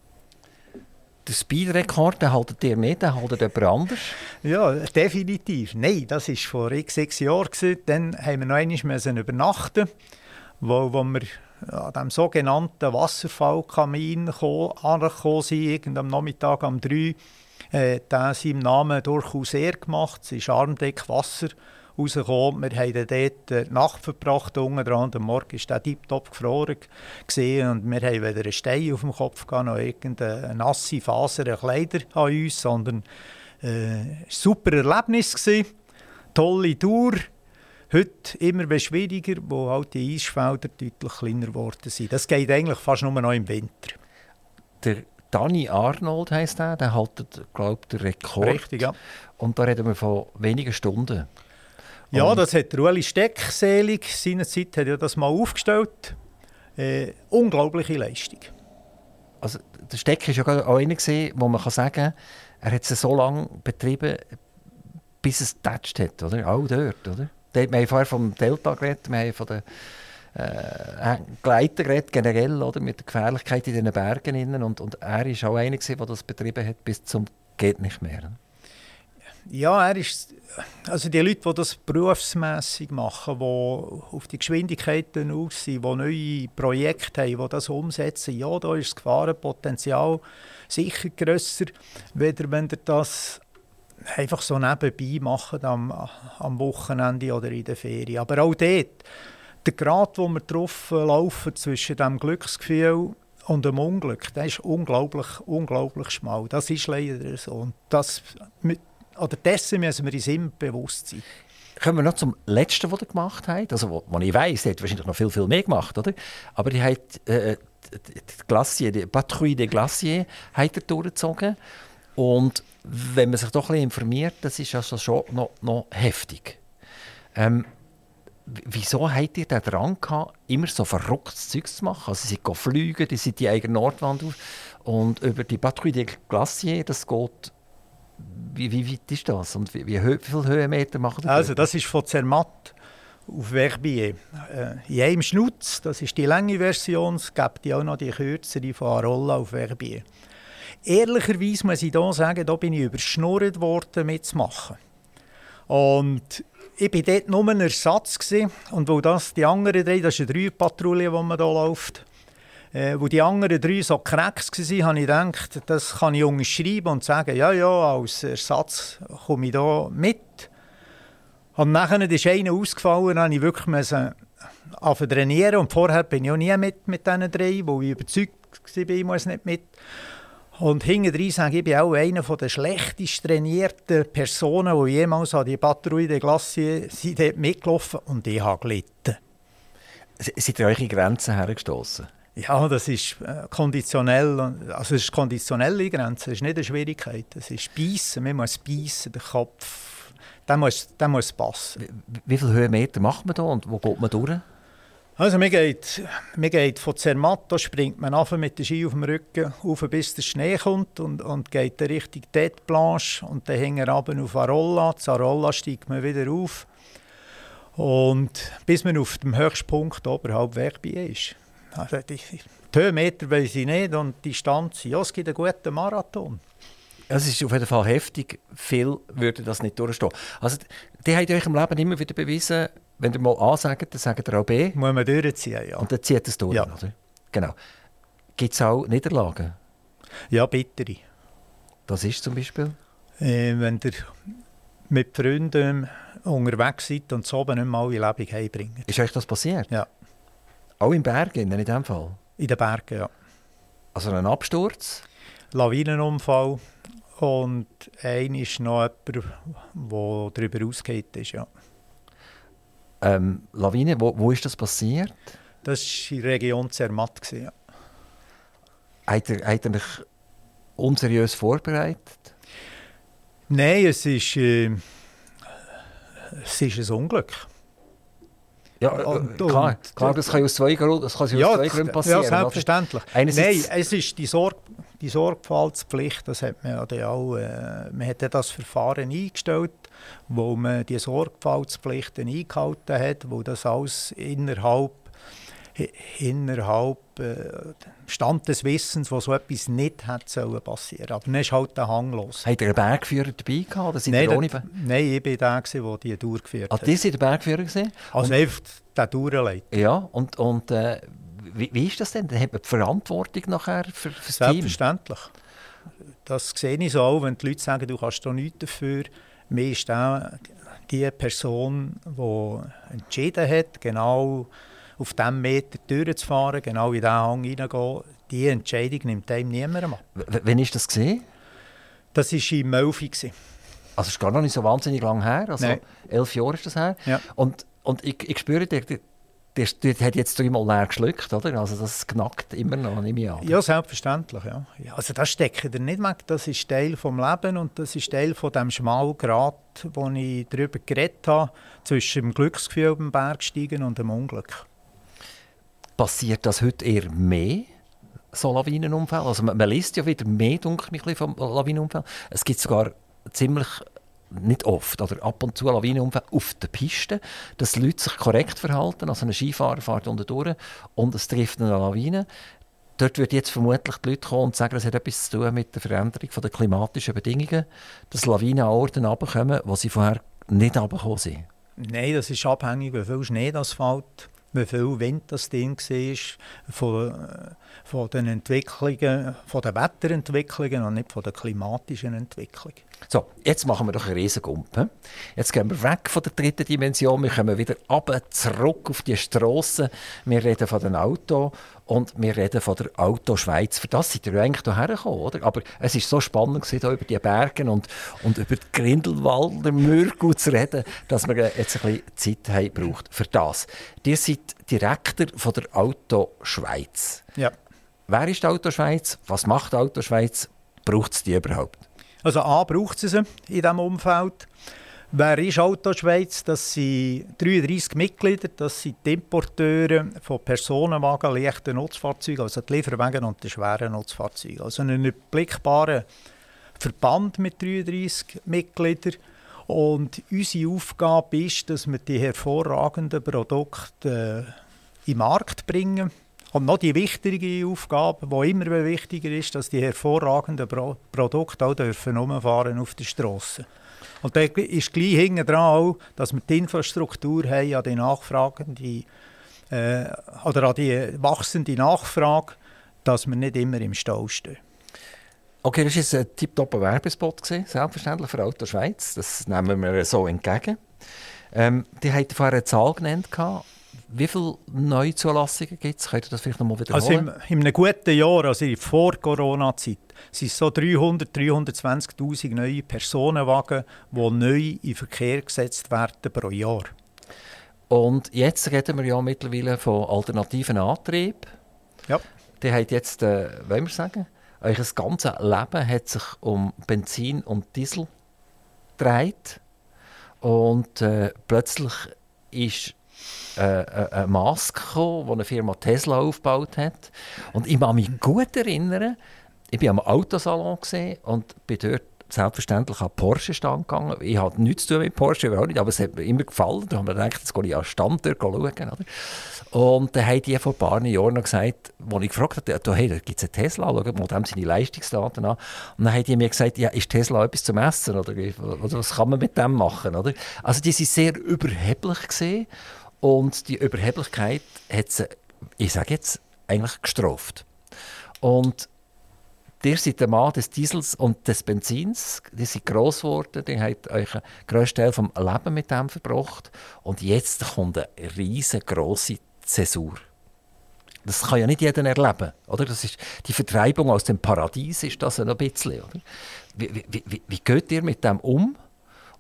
Den Speedrekord haltet ihr nicht, den haltet jemand anders? Ja, definitiv. Nein, das war vor x sechs Jahren. Dann haben wir noch einmal übernachten wo, wo wir an dem sogenannten Wasserfallkamin angekommen sind, am Nachmittag um drei. Äh, der seinem Namen durchaus sehr gemacht. Es ist Armdeck Wasser rausgekommen. Wir haben dort die Nacht verbracht, unten dran. Am Morgen war der tiptop gefroren gesehen und wir haben weder einen Stein auf dem Kopf gehabt, noch irgendeine nasse Faser, Kleider an uns, sondern äh, super Erlebnis gewesen. Tolle Tour. Heute immer schwieriger, wo halt die Eisfelder deutlich kleiner geworden sind. Das geht eigentlich fast nur noch im Winter. Der Danny Arnold heisst er, der haltet, glaube ich, den Rekord. Richtig, ja. Und da reden wir von wenigen Stunden. Ja, das hat Ueli Steck selig seinerzeit hat ja das mal aufgestellt. Äh, unglaubliche Leistung. Also der Steck war ja auch einer, wo man kann sagen kann, er hat es so lange betrieben, bis es getatscht hat, oder? Auch dort, oder? Wir haben vorher vom Delta geredet, wir haben von den äh, Gleitern geredet, generell, oder? Mit der Gefährlichkeit in den Bergen. Innen. Und, und er war auch einer, der das betrieben hat, bis zum geht nicht mehr. Ja, er ist, also die Leute, die das berufsmässig machen, die auf die Geschwindigkeiten aus sind, die neue Projekte haben, die das umsetzen, ja, da ist das Gefahrenpotenzial sicher grösser, weder wenn ihr das einfach so nebenbei macht am, am Wochenende oder in der Ferien. Aber auch dort, der Grad, wo wir drauf laufen zwischen dem Glücksgefühl und dem Unglück, der ist unglaublich, unglaublich schmal. Das ist leider so. Und das oder dessen müssen wir uns immer bewusst sein. Kommen wir noch zum Letzten, was ihr gemacht habt. Also, was ich weiss, ihr habt wahrscheinlich noch viel, viel mehr gemacht, oder? Aber ihr habt äh, die, Glacier, die Patrouille des Glaciers durchgezogen. Und wenn man sich doch ein bisschen informiert, das ist also schon noch, noch heftig. Ähm, wieso habt ihr den Drang gehabt, immer so verrücktes Zeug zu machen? Also, sie fliegen, die sind die eigene Nordwand auf. Und über die Patrouille des Glaciers, das geht wie, wie weit ist das und wie, wie, wie viele Höhenmeter machen das? Also das ist von Zermatt auf Verbier. Äh, in einem Schnutz, das ist die lange Version, es gibt auch noch die kürzere von Arolla auf Verbier. Ehrlicherweise muss ich hier sagen, da bin ich überschnurrt worden mitzumachen. Und ich war dort nur ein Ersatz. Gewesen. Und wo das die anderen drei, das ist eine Drei-Patrouille, die man hier läuft, äh, wo die anderen drei so Knacks waren, habe ich gedacht, das kann ich unterschreiben und sagen, ja, ja, als Ersatz komme ich hier mit. Und nachher ist einer ausgefallen, dann ich wirklich müssen trainieren und vorher bin ich auch nie mit, mit diesen drei, wo ich überzeugt war, ich muss nicht mit. Und hinten sage ich, ich bin auch einer der schlechtest trainierten Personen, die jemals an die Patrouille de Glacier sind mitgelaufen und ich habe gelitten. Seid ihr eure Grenzen hergestoßen? Ja, das ist äh, konditionell. Also es ist konditionelle Grenze, es ist nicht eine Schwierigkeit. Es ist Beißen, man muss beißen, der Kopf, der muss, der muss passen. Wie, wie viele Höhenmeter macht man da und wo geht man durch? Also man geht, man geht von Zermatt, da springt man auf mit dem Ski auf dem Rücken auf, bis der Schnee kommt und, und geht dann Richtung Tête Blanche und dann hängt er runter auf Arolla. Zu Arolla steigt man wieder auf und bis man auf dem höchsten Punkt oberhalb weg ist. Also die, die Höhenmeter weiß ich nicht und die Distanz, ja, es gibt einen guten Marathon. Es ist auf jeden Fall heftig. Viel würde das nicht durchstehen. Also, die haben euch im Leben immer wieder bewiesen, wenn ihr mal A sagt, dann sagt ihr auch B. Muss man durchziehen, ja. Und dann zieht es durch, ja. oder? Genau. Gibt es auch Niederlagen? Ja, bittere. Das ist zum Beispiel? Äh, wenn ihr mit Freunden unterwegs seid und so nicht mal alle Lebung heimbringt. Ist euch das passiert? Ja. Auch in Bergen, in dem Fall? In den Bergen, ja. Also ein Absturz? Lawinenunfall und ein ist noch jemand, der darüber ausgeht ist, ja. Ähm, Lawine, wo, wo ist das passiert? Das war in der Region Zermatt. Ja. Hat er, hat er mich unseriös vorbereitet? Nein, es ist, äh, es ist ein Unglück. Ja, äh, und, klar, und, klar, das kann aus zwei Gründen, das kann aus ja, zwei Gründen passieren. Ja, selbstverständlich. Nein, es ist die, Sorg die Sorgfaltspflicht, das hat man ja auch, äh, man hat ja das Verfahren eingestellt, wo man die Sorgfaltspflichten eingehalten hat, wo das alles innerhalb innerhalb äh, Stand des Wissens, wo so etwas nicht hätte passieren Aber dann ist halt der Hang los. Hat ihr einen Bergführer dabei gehabt? Oder nein, ohne nein, ich war der, der die durchgeführt hat. Ah, ihr seid der Bergführer? Gewesen? Also und, einfach der Durchleiter. Ja, und, und äh, wie, wie ist das denn? Dann hat man die Verantwortung nachher für, für das Selbstverständlich. Team? Das sehe ich so auch, wenn die Leute sagen, du kannst da nichts dafür. Mir ist auch die Person, die entschieden hat, genau auf diesem Meter durchzufahren, genau in diesen Hang hineingehen, diese Entscheidung nimmt einem niemand ab. Wann war das? Gewesen? Das war in Melfi. Also es ist gar noch nicht so wahnsinnig lang her, also Nein. elf Jahre ist das her. Ja. Und, und ich, ich spüre, der, der, der, hat jetzt dreimal leer geschluckt, oder? Also das knackt immer noch, ich an. Ja, selbstverständlich, ja. also das stecke ich nicht weg, das ist Teil des Lebens und das ist Teil von dem schmalen Grat, wo ich darüber geredet habe, zwischen dem Glücksgefühl beim Bergsteigen und dem Unglück. Passiert das heute eher mehr? so Lawinenunfälle. Also man, man liest ja wieder mehr, denke ich, vom Lawinenunfall. Es gibt sogar ziemlich nicht oft, oder ab und zu Lawinenunfälle auf der Piste, dass Leute sich korrekt verhalten. Also ein Skifahrer fährt unten durch und es trifft eine Lawine. Dort wird jetzt vermutlich die Leute kommen und sagen, es hat etwas zu tun mit der Veränderung der klimatischen Bedingungen, dass Lawinen an Orten runterkommen, wo sie vorher nicht runtergekommen sind. Nein, das ist abhängig, wie viel Schnee das fällt wie viel Wind das Ding war, von, von den Entwicklungen, von den Wetterentwicklungen und nicht von der klimatischen Entwicklung. So, jetzt machen wir doch einen Riesengump. Jetzt gehen wir weg von der dritten Dimension, wir kommen wieder runter, zurück auf die Straße. Wir reden von den Autos und wir reden von der Autoschweiz. Für das seid ihr eigentlich hierher gekommen, oder? Aber es war so spannend, hier über die Berge und, und über die Grindelwalder Mürgel zu reden, dass wir jetzt ein bisschen Zeit haben braucht für das. Ihr seid Direktor von der Autoschweiz. Ja. Wer ist Autoschweiz? Was macht Autoschweiz? Braucht es die überhaupt? Also A braucht es sie in diesem Umfeld. Wer ist Autoschweiz? Das sind 33 Mitglieder, das sind die Importeure von Personenwagen, leichten Nutzfahrzeugen, also die Lieferwagen und die schweren Nutzfahrzeuge. Also ein überblickbarer Verband mit 33 Mitgliedern. Und unsere Aufgabe ist, dass wir die hervorragenden Produkte äh, in den Markt bringen. Und noch die wichtige Aufgabe, die immer wichtiger ist, dass die hervorragenden Pro Produkte auch dürfen auf der Straße. Und da ist gleich hinten dran auch, dass wir die Infrastruktur haben an die nachfragende äh, oder an die wachsende Nachfrage, dass wir nicht immer im Stau stehen. Okay, das war ein tiptopper Werbespot, selbstverständlich für Auto Schweiz. Das nehmen wir so entgegen. Ähm, die haben vorher eine Zahl genannt. Wie viele Neuzulassungen gibt es? Könnt ihr das vielleicht noch mal wiederholen? Also im, in einem guten Jahr, also in vor Corona-Zeit, sind es so 300, 320'000 neue Personenwagen, die neu in Verkehr gesetzt werden pro Jahr. Und jetzt reden wir ja mittlerweile von alternativen Antrieb. Ja. Die hat jetzt, äh, wollen wir sagen, euer ganzes Leben hat sich um Benzin und Diesel gedreht. Und äh, plötzlich ist äh, eine Maske gekommen, die eine Firma Tesla aufgebaut hat. Und ich kann mich gut erinnern, ich war am Autosalon und bin dort selbstverständlich an Porsche stand gegangen. Ich hatte nichts zu tun mit Porsche, überhaupt nicht, aber es hat mir immer gefallen. Da haben wir gedacht, jetzt gehe ich an den Stand schauen. Oder? Und dann haben die vor ein paar Jahren noch gesagt, als ich gefragt habe, hey, da gibt es einen Tesla, schau mal dem seine Leistungsdaten an. Und dann haben die mir gesagt, ja, ist Tesla etwas zum Essen? Oder, oder was kann man mit dem machen? Oder? Also die waren sehr überheblich gesehen und die Überheblichkeit hat sie, ich sage jetzt, eigentlich gestraft. Und Ihr seid der Mann des Diesels und des Benzins. Die sind gross geworden, die habt euch einen grössten Teil vom Leben mit dem verbracht. Und jetzt kommt eine riesengroße Zäsur. Das kann ja nicht jeder erleben. Oder? Das ist, die Vertreibung aus dem Paradies ist das ein bisschen. Oder? Wie, wie, wie, wie geht ihr mit dem um?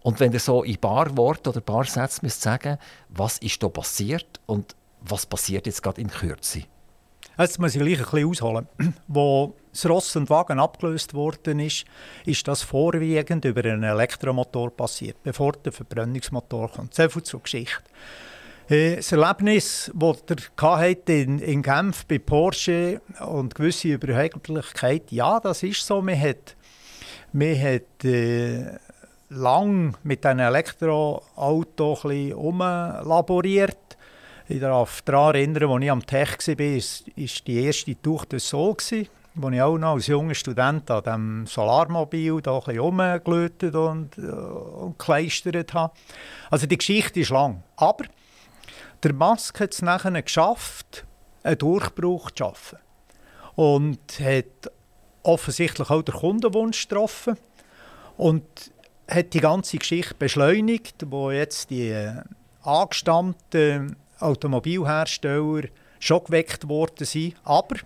Und wenn ihr so in paar Worten oder paar Sätzen müsst sagen, was ist da passiert und was passiert jetzt gerade in Kürze? Jetzt muss ich gleich ein bisschen ausholen. <clears throat> Wo das Ross und Wagen abgelöst worden ist, ist das vorwiegend über einen Elektromotor passiert, bevor der Verbrennungsmotor kommt. So viel zur Geschichte. Äh, das Erlebnis, das ihr in, in Genf bei Porsche und gewisse Überheblichkeit, ja, das ist so. Man hat, man hat äh, lang mit einem Elektroauto ein ich darf daran erinnern, als ich am Tech war, war die erste Tour de Sol, wo ich auch noch als junger Student an diesem Solarmobil da rumgelötet und, äh, und gekleistert habe. Also die Geschichte ist lang. Aber der Musk hat es nachher geschafft, einen Durchbruch zu schaffen. Und hat offensichtlich auch den Kundenwunsch getroffen. Und hat die ganze Geschichte beschleunigt, wo jetzt die äh, angestammten Automobilhersteller schon geweckt worden sind. Aber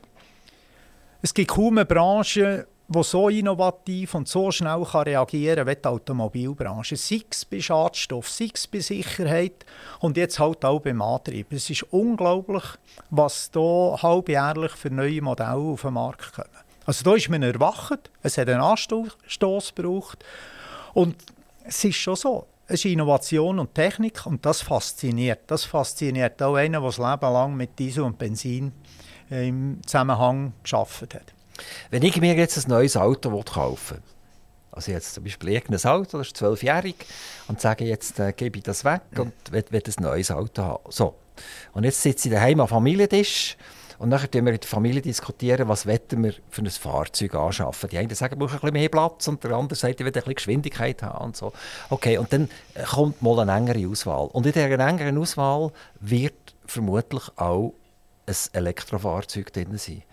es gibt kaum eine Branche, die so innovativ und so schnell kann reagieren kann wie die Automobilbranche. Sei es bei Schadstoff, sei es bei Sicherheit und jetzt halt auch beim Antrieb. Es ist unglaublich, was hier halbjährlich für neue Modelle auf den Markt kommen. Also da ist man erwacht, es hat einen Anstoß gebraucht und es ist schon so, es ist Innovation und Technik und das fasziniert. Das fasziniert auch einen, der das Leben lang mit Diesel und Benzin äh, im Zusammenhang geschafft hat. Wenn ich mir jetzt ein neues Auto kaufen will, also jetzt zum Beispiel irgendein Auto, das ist zwölfjährig, und sage jetzt, äh, gebe ich das weg und will, will ein neues Auto haben. So. Und jetzt sitze ich daheim am Familientisch und dann diskutieren wir in der Familie, diskutieren, was wir für ein Fahrzeug anschaffen. Die einen sagen, wir brauchen ein bisschen mehr Platz und der andere sagt, ich will ein bisschen Geschwindigkeit haben und so. Okay, und dann kommt mal eine engere Auswahl. Und in dieser engeren Auswahl wird vermutlich auch ein Elektrofahrzeug drin sein.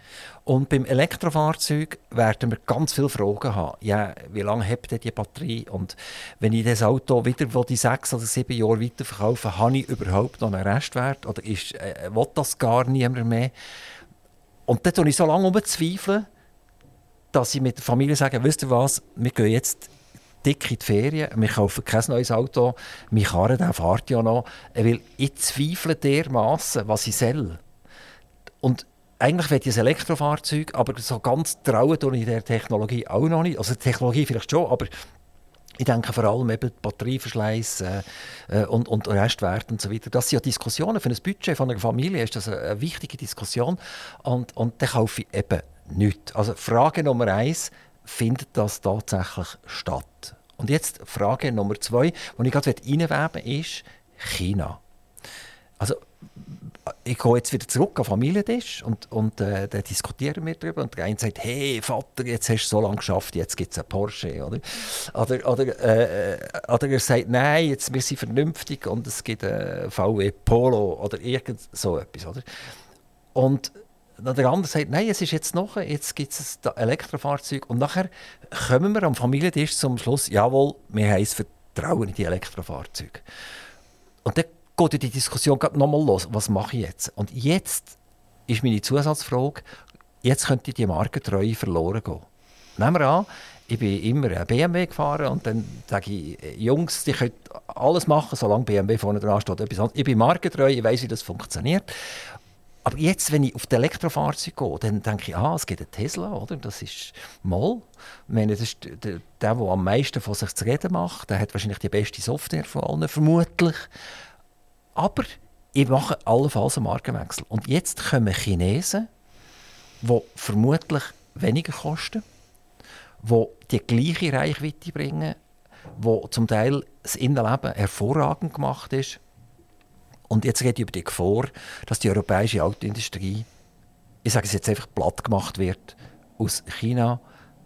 Und beim Elektrofahrzeug werden wir ganz viele Fragen haben. Ja, wie lange ihr die Batterie? Und wenn ich das Auto wieder die sechs oder sieben Jahre weiterverkaufe, habe ich überhaupt noch einen Restwert? Oder ist, äh, will das gar niemand mehr? Und dann tue ich so lange umzweifeln, dass ich mit der Familie sage, wisst ihr was, wir gehen jetzt dick in die Ferien, wir kaufen kein neues Auto, mein Karren der fährt ja noch, weil ich zweifle dermaßen, was ich soll. Und eigentlich will ich ein Elektrofahrzeug, aber so ganz trauen tue ich der Technologie auch noch nicht. Also die Technologie vielleicht schon, aber ich denke vor allem eben Batterieverschleiß äh, äh, und, und Restwert und so weiter. Das sind ja Diskussionen für ein Budget von einer Familie, ist das eine, eine wichtige Diskussion. Und, und dann kaufe ich eben nichts. Also Frage Nummer eins, findet das tatsächlich statt? Und jetzt Frage Nummer zwei, die ich gerade reinweben ist China. Also ich gehe jetzt wieder zurück an Familientisch und, und äh, dann diskutieren wir darüber. Und der eine sagt, hey Vater, jetzt hast du so lange geschafft, jetzt gibt es einen Porsche. Oder, oder, oder, äh, oder er sagt, nein, jetzt, wir sind vernünftig und es gibt einen VW Polo oder irgend so etwas. Oder? Und der andere sagt, nein, es ist jetzt noch, jetzt gibt es ein Elektrofahrzeug. Und nachher kommen wir am Familientisch zum Schluss, jawohl, wir haben es Vertrauen in die Elektrofahrzeuge. und dann geht die Diskussion nochmal los. Was mache ich jetzt? Und jetzt ist meine Zusatzfrage, jetzt könnte die Markentreue verloren gehen. Nehmen wir an, ich bin immer ein BMW gefahren und dann sage ich, Jungs, die können alles machen, solange BMW vorne dran steht. Ich bin markentreu, ich weiß, wie das funktioniert. Aber jetzt, wenn ich auf die Elektrofahrzeuge gehe, dann denke ich, ah, es gibt einen Tesla, oder? Das ist. Ich meine, das ist der, der, der am meisten von sich zu reden macht. Der hat wahrscheinlich die beste Software von allen, vermutlich. Aber ich mache allenfalls einen Markenwechsel. Und jetzt kommen Chinesen, die vermutlich weniger kosten, die die gleiche Reichweite bringen, wo zum Teil das Innenleben hervorragend gemacht ist. Und jetzt geht über die Gefahr, dass die europäische Autoindustrie, ich sage es jetzt einfach, platt gemacht wird aus China,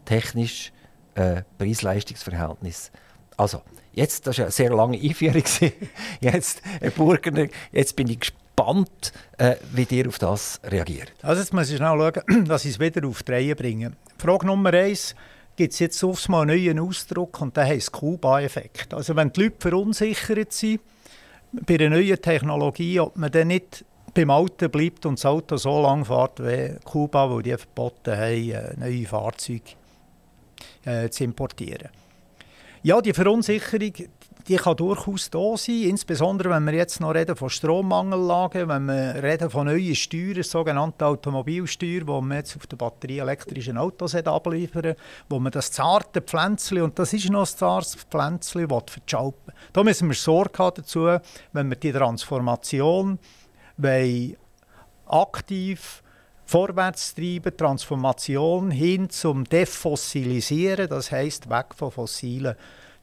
technisch, äh, Preis-Leistungs-Verhältnis. Also, jetzt, das war eine sehr lange Einführung. <laughs> jetzt, Herr Burgener, jetzt bin ich gespannt, äh, wie ihr auf das reagiert. Also jetzt muss ich schnell schauen, <clears throat> dass ich es wieder auf die Reihe bringe. Frage Nummer eins gibt es jetzt aufs Mal einen neuen Ausdruck und der heisst Kuba-Effekt. Also wenn die Leute verunsichert sind bei einer neuen Technologie, ob man dann nicht beim Alten bleibt und das Auto so lang fährt wie Kuba, wo die verboten haben, äh, neue Fahrzeuge äh, zu importieren. Ja, die Verunsicherung die kann durchaus da sein, insbesondere wenn wir jetzt noch reden von Strommangellagen, wenn wir reden von neuen Steuern, sogenannte Automobilsteuer, die man jetzt auf den batterieelektrischen Autos abliefern wo man das zarte Pflänzchen, und das ist noch ein zartes Pflänzchen, verschalpen Da müssen wir Sorge haben dazu, wenn wir die Transformation aktiv vorwärts treiben, Transformation hin zum Defossilisieren, das heißt weg von fossilen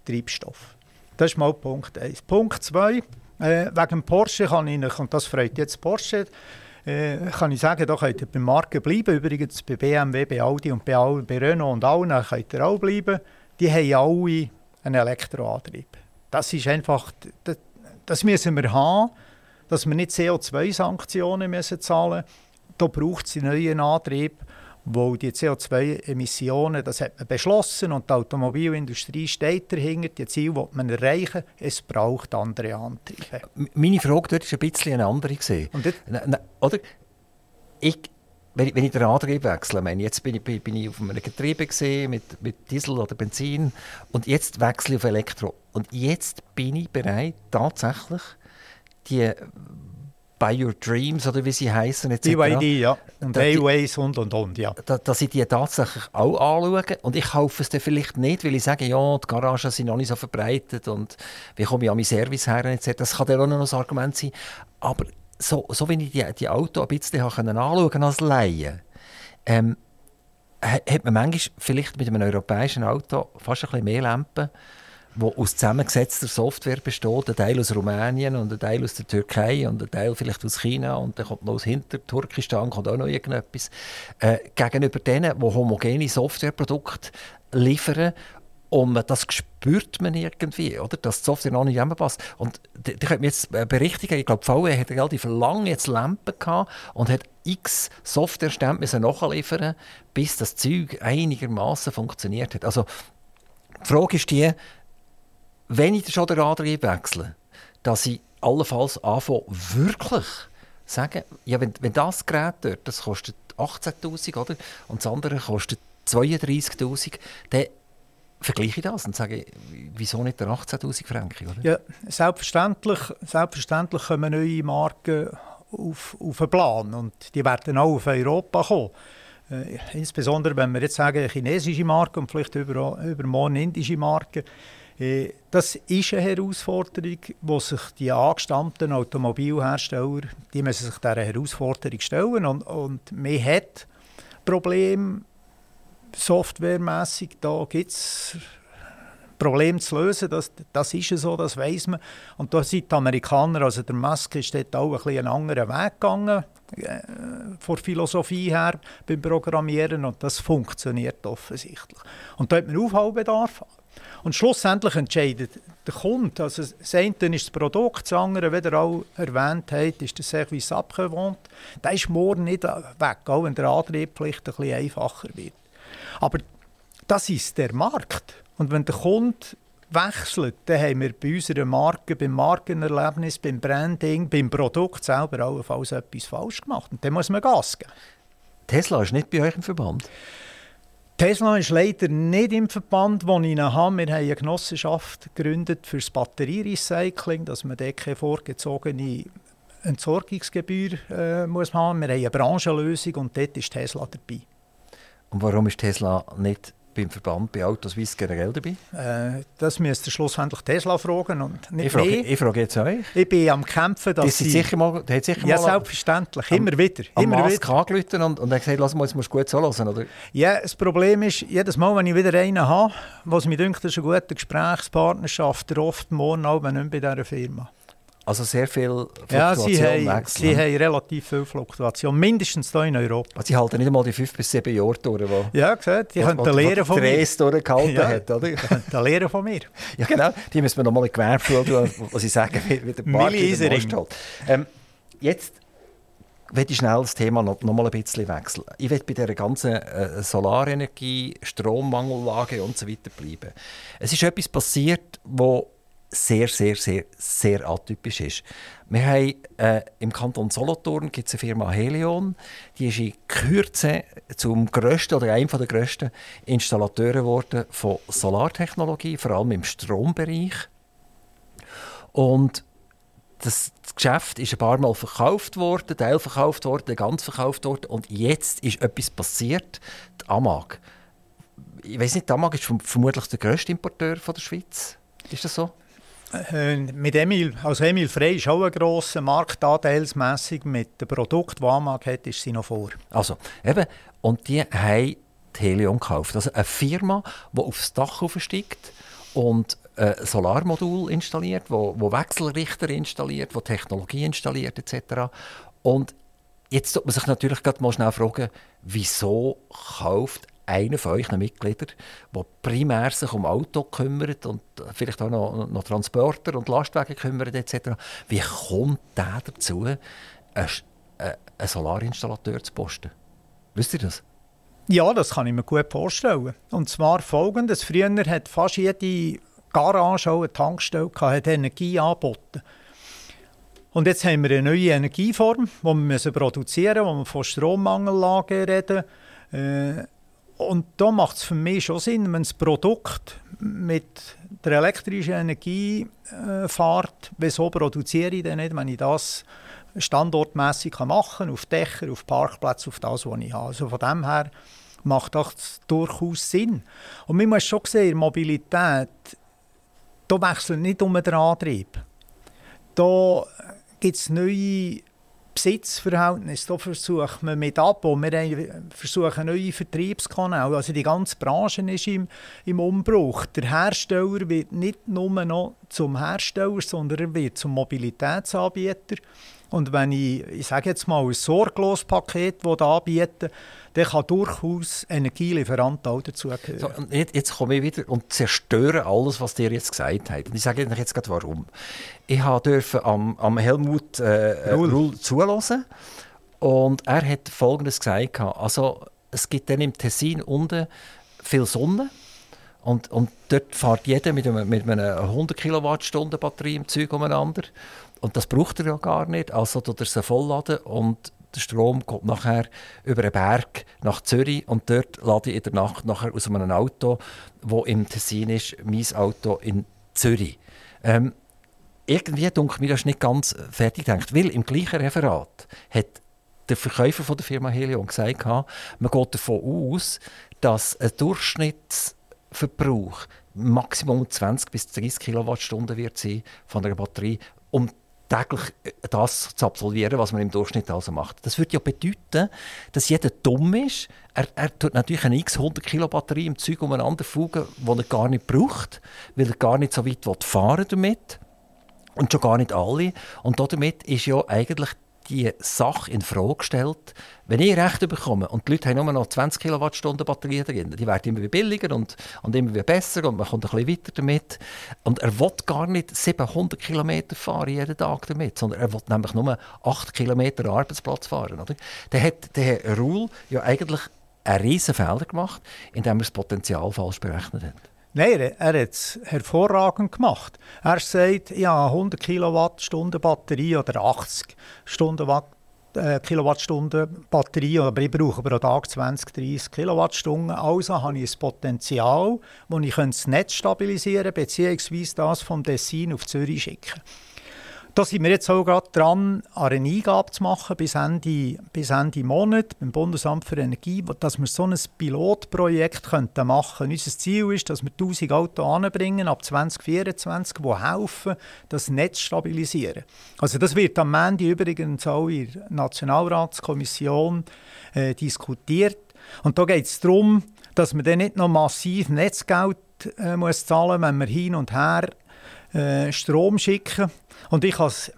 Treibstoffen. Das ist mal Punkt 1. Punkt 2, äh, wegen Porsche kann ich, und das freut jetzt Porsche, äh, kann ich sagen, da könnt ihr beim Marken bleiben. Übrigens bei BMW, bei Audi und bei, bei Renault und allen könnt ihr auch bleiben. Die haben alle einen Elektroantrieb. Das ist einfach, das, das müssen wir haben, dass wir nicht CO2-Sanktionen zahlen müssen. Da braucht es einen neuen Antrieb wo die CO2-Emissionen, das hat man beschlossen und die Automobilindustrie steht dahinter, die Ziele will man erreichen, es braucht andere Antriebe. Meine Frage dort ist ein bisschen eine andere gesehen. oder? Ich, wenn ich, wenn ich den Antrieb wechsle, meine, jetzt bin ich, bin ich auf einem Getriebe gesehen mit, mit Diesel oder Benzin und jetzt wechsle ich auf Elektro und jetzt bin ich bereit tatsächlich die By Your Dreams oder wie sie heißen BYD, ja. Und Airways und und und, ja. Dass ich die tatsächlich auch anschaue. Und ich kaufe es dann vielleicht nicht, weil ich sage, ja, die Garagen sind noch nicht so verbreitet und wie komme ich an meinen Service her etc. Das kann dann auch noch ein Argument sein. Aber so, so wie ich die, die Autos ein bisschen anschauen als Laie, ähm, hat man manchmal vielleicht mit einem europäischen Auto fast ein bisschen mehr Lampen wo aus zusammengesetzter Software besteht, ein Teil aus Rumänien und ein Teil aus der Türkei und ein Teil vielleicht aus China und dann kommt noch aus Hinterturkistan kommt auch noch irgendetwas, äh, gegenüber denen, die homogene Softwareprodukte liefern und das spürt man irgendwie, oder? dass die Software noch nicht zusammenpasst. Und die, die können jetzt berichtigen, ich glaube, VW hat relativ lange jetzt Lampen gehabt und hat x Softwarestände nachliefern bis das Zeug einigermaßen funktioniert hat. Also die Frage ist die, wenn ich schon den Antrieb wechsle, dass ich allenfalls anfange, wirklich sagen, ja, wenn, wenn das Gerät dort, das kostet 18'000, oder? Und das andere kostet 32'000, dann vergleiche ich das und sage, wieso nicht der 18'000 Franken, oder? Ja, selbstverständlich, selbstverständlich kommen neue Marken auf, auf den Plan und die werden auch auf Europa kommen. Äh, insbesondere, wenn wir jetzt sagen, chinesische Marken und vielleicht über, übermorgen indische Marken, das ist eine Herausforderung, wo sich die angestammten Automobilhersteller, die müssen sich dieser Herausforderung stellen und, und man hat Probleme softwaremässig, da gibt es Probleme zu lösen, das, das ist so, das weiß man. Und da sind die Amerikaner, also der Musk ist dort auch ein bisschen einen anderen Weg gegangen, äh, von Philosophie her beim Programmieren und das funktioniert offensichtlich. Und da hat man Aufholbedarf, und schlussendlich entscheidet der Kunde. Also das eine ist das Produkt, das andere, wie ihr auch erwähnt habt, ist der Service abgewohnt. Der ist morgen nicht weg, auch wenn der Antriebspflicht ein bisschen einfacher wird. Aber das ist der Markt. Und wenn der Kunde wechselt, dann haben wir bei unserer Marke, beim Markenerlebnis, beim Branding, beim Produkt selber allenfalls etwas falsch gemacht. Und dann muss man Gas geben. Tesla ist nicht bei euch im Verband? Tesla ist leider nicht im Verband, den ich habe. Wir haben eine Genossenschaft gegründet für das Batterierecycling, dass man dort keine vorgezogene Entsorgungsgebühr äh, muss haben. Wir haben eine Branchenlösung und dort ist Tesla dabei. Und warum ist Tesla nicht beim Verband bei Autoswiss generell dabei? Äh, das müsst ihr schlussendlich Tesla fragen und nicht ich frage, mich. Ich frage jetzt euch. Ich bin am Kämpfen, dass sie... Sicher mal, hat sicher ja, mal selbstverständlich. Immer wieder. Am immer Mask angerufen und, und gesagt, lass mal, jetzt musst du gut zuhören, oder? Ja, das Problem ist, jedes Mal, wenn ich wieder einen habe, was mir denkt, das ist eine gute Gesprächspartner, schafft er oft morgen auch nicht bei dieser Firma. Also sehr viel Fluktuation ja, sie haben, wechseln. sie haben relativ viel Fluktuation, mindestens hier in Europa. Also sie halten nicht einmal die fünf bis sieben Jahre durch, wo, ja, gesagt, die könnten lernen von mir. Die durchgehalten ja, hat, oder? Die könnten lernen von mir. <laughs> ja, genau. Die müssen wir nochmal in Gewerbeschule tun, wo sie sagen, wie der Park in ähm, Jetzt möchte ich schnell das Thema noch, noch mal ein bisschen wechseln. Ich will bei dieser ganzen äh, Solarenergie, Strommangellage und so weiter bleiben. Es ist etwas passiert, wo sehr, sehr, sehr, sehr atypisch ist. Wir haben äh, im Kanton Solothurn gibt es eine Firma Helion, die ist in Kürze zum grössten oder einem der grössten Installateure geworden von Solartechnologie, vor allem im Strombereich. Und das Geschäft ist ein paar Mal verkauft worden, Teil verkauft worden, ganz verkauft worden und jetzt ist etwas passiert. Die Amag. Ich weiß nicht, die Amag ist vermutlich der grösste Importeur von der Schweiz. Ist das so? Äh, mit Emil, also Emil Frey ist auch ein grosser Marktanteilsmässig. Mit dem Produkt, das Amag hat, ist sie noch vor. Also, eben, und die haben die Helium gekauft. Also eine Firma, die aufs Dach aufsteigt und ein Solarmodul installiert, wo, wo Wechselrichter installiert, wo Technologie installiert etc. Und jetzt tut man sich natürlich gerade mal schnell fragen, wieso kauft einer von euch Mitglieder, der primär sich um Auto kümmert und vielleicht auch noch, noch Transporter und Lastwagen kümmert etc. Wie kommt der dazu, einen, einen Solarinstallateur zu posten? Wisst ihr das? Ja, das kann ich mir gut vorstellen. Und zwar folgendes. Früher hat fast jede Garage auch eine Tankstelle gehabt, hat Energie angeboten. Und jetzt haben wir eine neue Energieform, die wir produzieren müssen, wo wir von Strommangellagen reden. Äh, und da macht es für mich schon Sinn, wenn das Produkt mit der elektrischen Energie äh, fährt, wieso produziere ich denn nicht, wenn ich das standortmässig machen kann, auf Dächer, auf Parkplätzen, auf das, was ich habe. Also von dem her macht das durchaus Sinn. Und man muss schon sehen, Mobilität, da wechselt nicht um den Antrieb. Da gibt es neue Besitzverhältnis, da versucht man mit Abo, wir versuchen neue Vertriebskanäle, also die ganze Branche ist im, im Umbruch. Der Hersteller wird nicht nur noch zum Hersteller, sondern er wird zum Mobilitätsanbieter. Und wenn ich, ich sage jetzt mal, ein sorglos Paket anbieten dann kann durchaus Energielieferant auch dazugehören. So, jetzt komme ich wieder und zerstöre alles, was ihr jetzt gesagt habt. Und ich sage Ihnen jetzt gerade warum. Ich durfte am, am Helmut äh, Ruhl zulassen und er hat Folgendes gesagt. Also, es gibt dann im Tessin unten viel Sonne. Und, und dort fährt jeder mit, einem, mit einer 100 Kilowattstunden Batterie im Zeug umeinander. Und das braucht er ja gar nicht. Also tut er sie vollladen und der Strom kommt nachher über den Berg nach Zürich und dort lade ich in der Nacht nachher aus einem Auto, wo im Tessin ist, mein Auto in Zürich. Ähm, irgendwie denke mir das nicht ganz fertig gedacht, weil im gleichen Referat hat der Verkäufer von der Firma Helion gesagt, man geht davon aus, dass ein Durchschnittsverbrauch Maximum 20 bis 30 Kilowattstunden wird sein von einer Batterie, um täglich äh, das zu absolvieren, was man im Durchschnitt also macht. Das würde ja bedeuten, dass jeder dumm ist. Er, er tut natürlich eine x 100 Kilo Batterie im Zeug umeinander fugen, die er gar nicht braucht, weil er gar nicht so weit fahren damit und schon gar nicht alle. Und damit ist ja eigentlich die Sache in Frage gestellt, wenn ich Recht bekomme und die Leute haben nur noch 20 Kilowattstunden Batterien drin, die werden immer billiger und, und immer besser und man kommt ein bisschen weiter damit. Und er will gar nicht 700 Kilometer fahren jeden Tag damit, sondern er will nämlich nur 8 Kilometer Arbeitsplatz fahren. Oder? Dann hat der Herr Ruhl ja eigentlich einen riesen Fehler gemacht, indem er das Potenzial falsch berechnet hat. Nein, er, hat es hervorragend gemacht. Er sagt, ja, 100 Kilowattstunden Batterie oder 80 Stunden Watt, äh, Kilowattstunden Batterie, aber ich brauche pro Tag 20, 30 Kilowattstunden. Also habe ich ein Potenzial, wo ich das Netz stabilisieren kann, beziehungsweise das vom Tessin auf Zürich schicken da sind wir jetzt auch gerade dran, eine Eingabe zu machen bis Ende, bis Ende Monat beim Bundesamt für Energie, dass wir so ein Pilotprojekt machen könnten. Unser Ziel ist, dass wir 1000 Autos anbringen ab 2024, die helfen, das Netz zu stabilisieren. Also das wird am Ende übrigens auch in der Nationalratskommission äh, diskutiert. Und da geht es darum, dass man dann nicht noch massiv Netzgeld äh, muss zahlen wenn wir hin und her äh, Strom schicken. Und ich kann es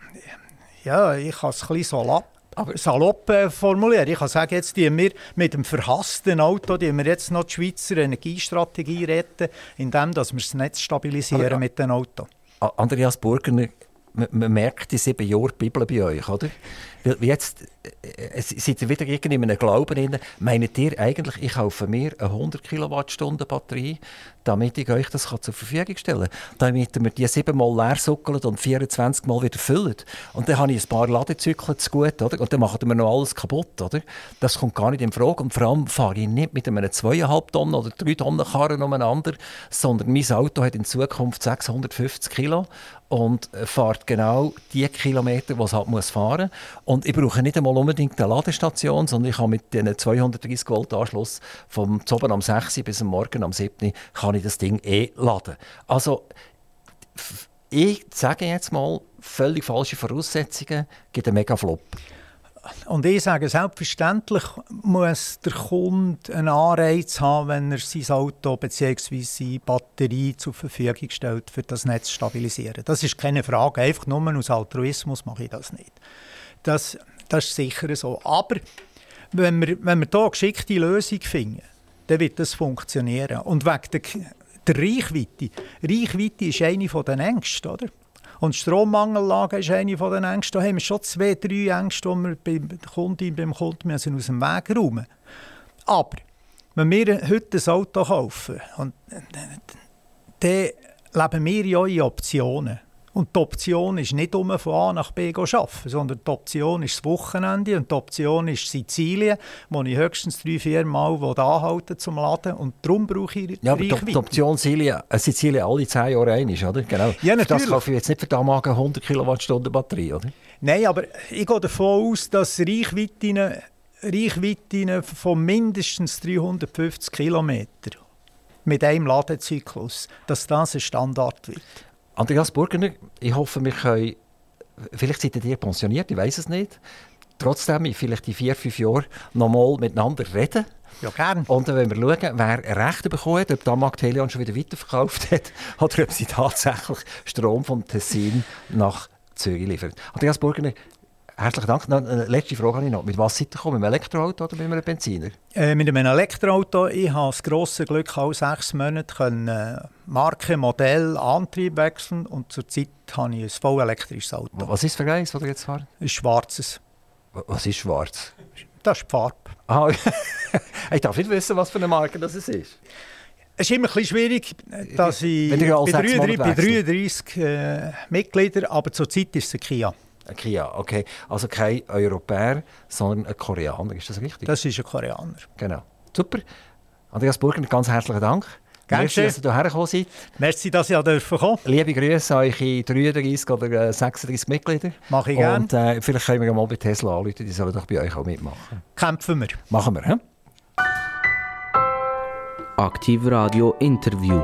ja, ich ein bisschen salopp, aber salopp äh, formulieren. Ich kann sagen, jetzt die wir mit dem verhassten Auto die wir jetzt noch die Schweizer Energiestrategie retten, indem dass wir das Netz stabilisieren aber, mit dem Auto. Andreas Burger, man, merkt die sieben Jahre Bibel bei euch, oder? Weil jetzt äh, seid ihr wieder in einem Glauben drin. Meint ihr eigentlich, ich kaufe mir eine 100 Kilowattstunden Batterie, damit ich euch das zur Verfügung stellen kann? Damit mir die siebenmal leer suckelt und 24 Mal wieder füllt. Und dann habe ich ein paar Ladezyklen zu gut, oder? Und dann macht ihr mir noch alles kaputt, oder? Das kommt gar nicht in Frage. Und vor allem fahre ich nicht mit einem 2,5 Tonnen oder 3 Tonnen Karren umeinander, sondern mein Auto hat in Zukunft 650 Kilo und fährt genau die Kilometer, die es halt muss fahren muss. Und ich brauche nicht einmal unbedingt eine Ladestation, sondern ich kann mit diesen 230 Volt Anschluss vom Zoben am 6 bis am Morgen am 7 kann ich das Ding eh laden. Also ich sage jetzt mal, völlig falsche Voraussetzungen gibt einen mega Flop. Und ich sage, selbstverständlich muss der Kunde einen Anreiz haben, wenn er sein Auto bzw. seine Batterie zur Verfügung stellt, für das Netz zu stabilisieren. Das ist keine Frage. Einfach nur aus Altruismus mache ich das nicht. Das, das ist sicher so. Aber wenn wir, wenn wir hier eine geschickte Lösung finden, dann wird das funktionieren. Und wegen der, der Reichweite. Reichweite ist eine der Ängste, oder? Und die Strommangellage ist eine der Ängste. Da haben wir schon zwei, drei Ängste, die wir beim Kunden, beim Kunden müssen aus dem Weg räumen Aber wenn wir heute ein Auto kaufen, und, dann leben wir ja in Optionen. Und die Option ist nicht, um von A nach B zu arbeiten, sondern die Option ist das Wochenende und die Option ist Sizilien, wo ich höchstens drei, vier Mal anhalten zum Laden und darum brauche ich Ja, aber die, die Option Sizilien, äh, Sizilien alle zehn Jahre ein ist, oder? Genau. Ja, natürlich. Das kaufe ich jetzt nicht für Damagen 100 Kilowattstunden Batterie, oder? Nein, aber ich gehe davon aus, dass Reichweiten, Reichweiten von mindestens 350 Kilometern mit einem Ladezyklus, dass das ein Standard wird. Andreas Burgener, ich hoffe, wir können, vielleicht seid ihr pensioniert, ich weiß es nicht, trotzdem vielleicht in vier, fünf Jahren nochmal miteinander reden. Ja, gern. Und wenn wir schauen, wer Rechte bekommen hat, ob Damag Teleon schon wieder weiterverkauft hat, <laughs> oder ob sie tatsächlich Strom vom Tessin nach Zürich liefert. Andreas Burgener, Herzlichen Dank. Noch eine letzte Frage habe ich noch. Mit was seid ihr gekommen? Mit einem Elektroauto oder mit einem Benziner? Äh, mit einem Elektroauto. Ich habe das grosse Glück, alle sechs Monate können, äh, Marke, Modell, Antrieb wechseln und zurzeit habe ich ein voll elektrisches Auto. Was ist für eins, das jetzt fahren? Ein schwarzes. Was ist schwarz? Das ist die Farbe. Ah, <laughs> ich darf nicht wissen, was für eine Marke das ist. Es ist immer ein bisschen schwierig, dass ich bei 33, bei 33 äh, Mitgliedern, aber zurzeit ist es ein Kia. Ein Kia, okay. Also kein Europäer, sondern ein Koreaner, ist das richtig? Das ist ein Koreaner. Genau. Super. Andreas Burger, ganz herzlichen Dank. Gerne. Merci, dass ihr hierher gekommen seid. Merci, dass ihr dürfen kommen. Liebe Grüße an eure 33 oder 36 Mitglieder. Mache ich gerne. Und äh, vielleicht können wir mal bei Tesla anrufen, die sollen doch bei euch auch mitmachen. Kämpfen wir. Machen wir, he? Aktiv Radio Interview.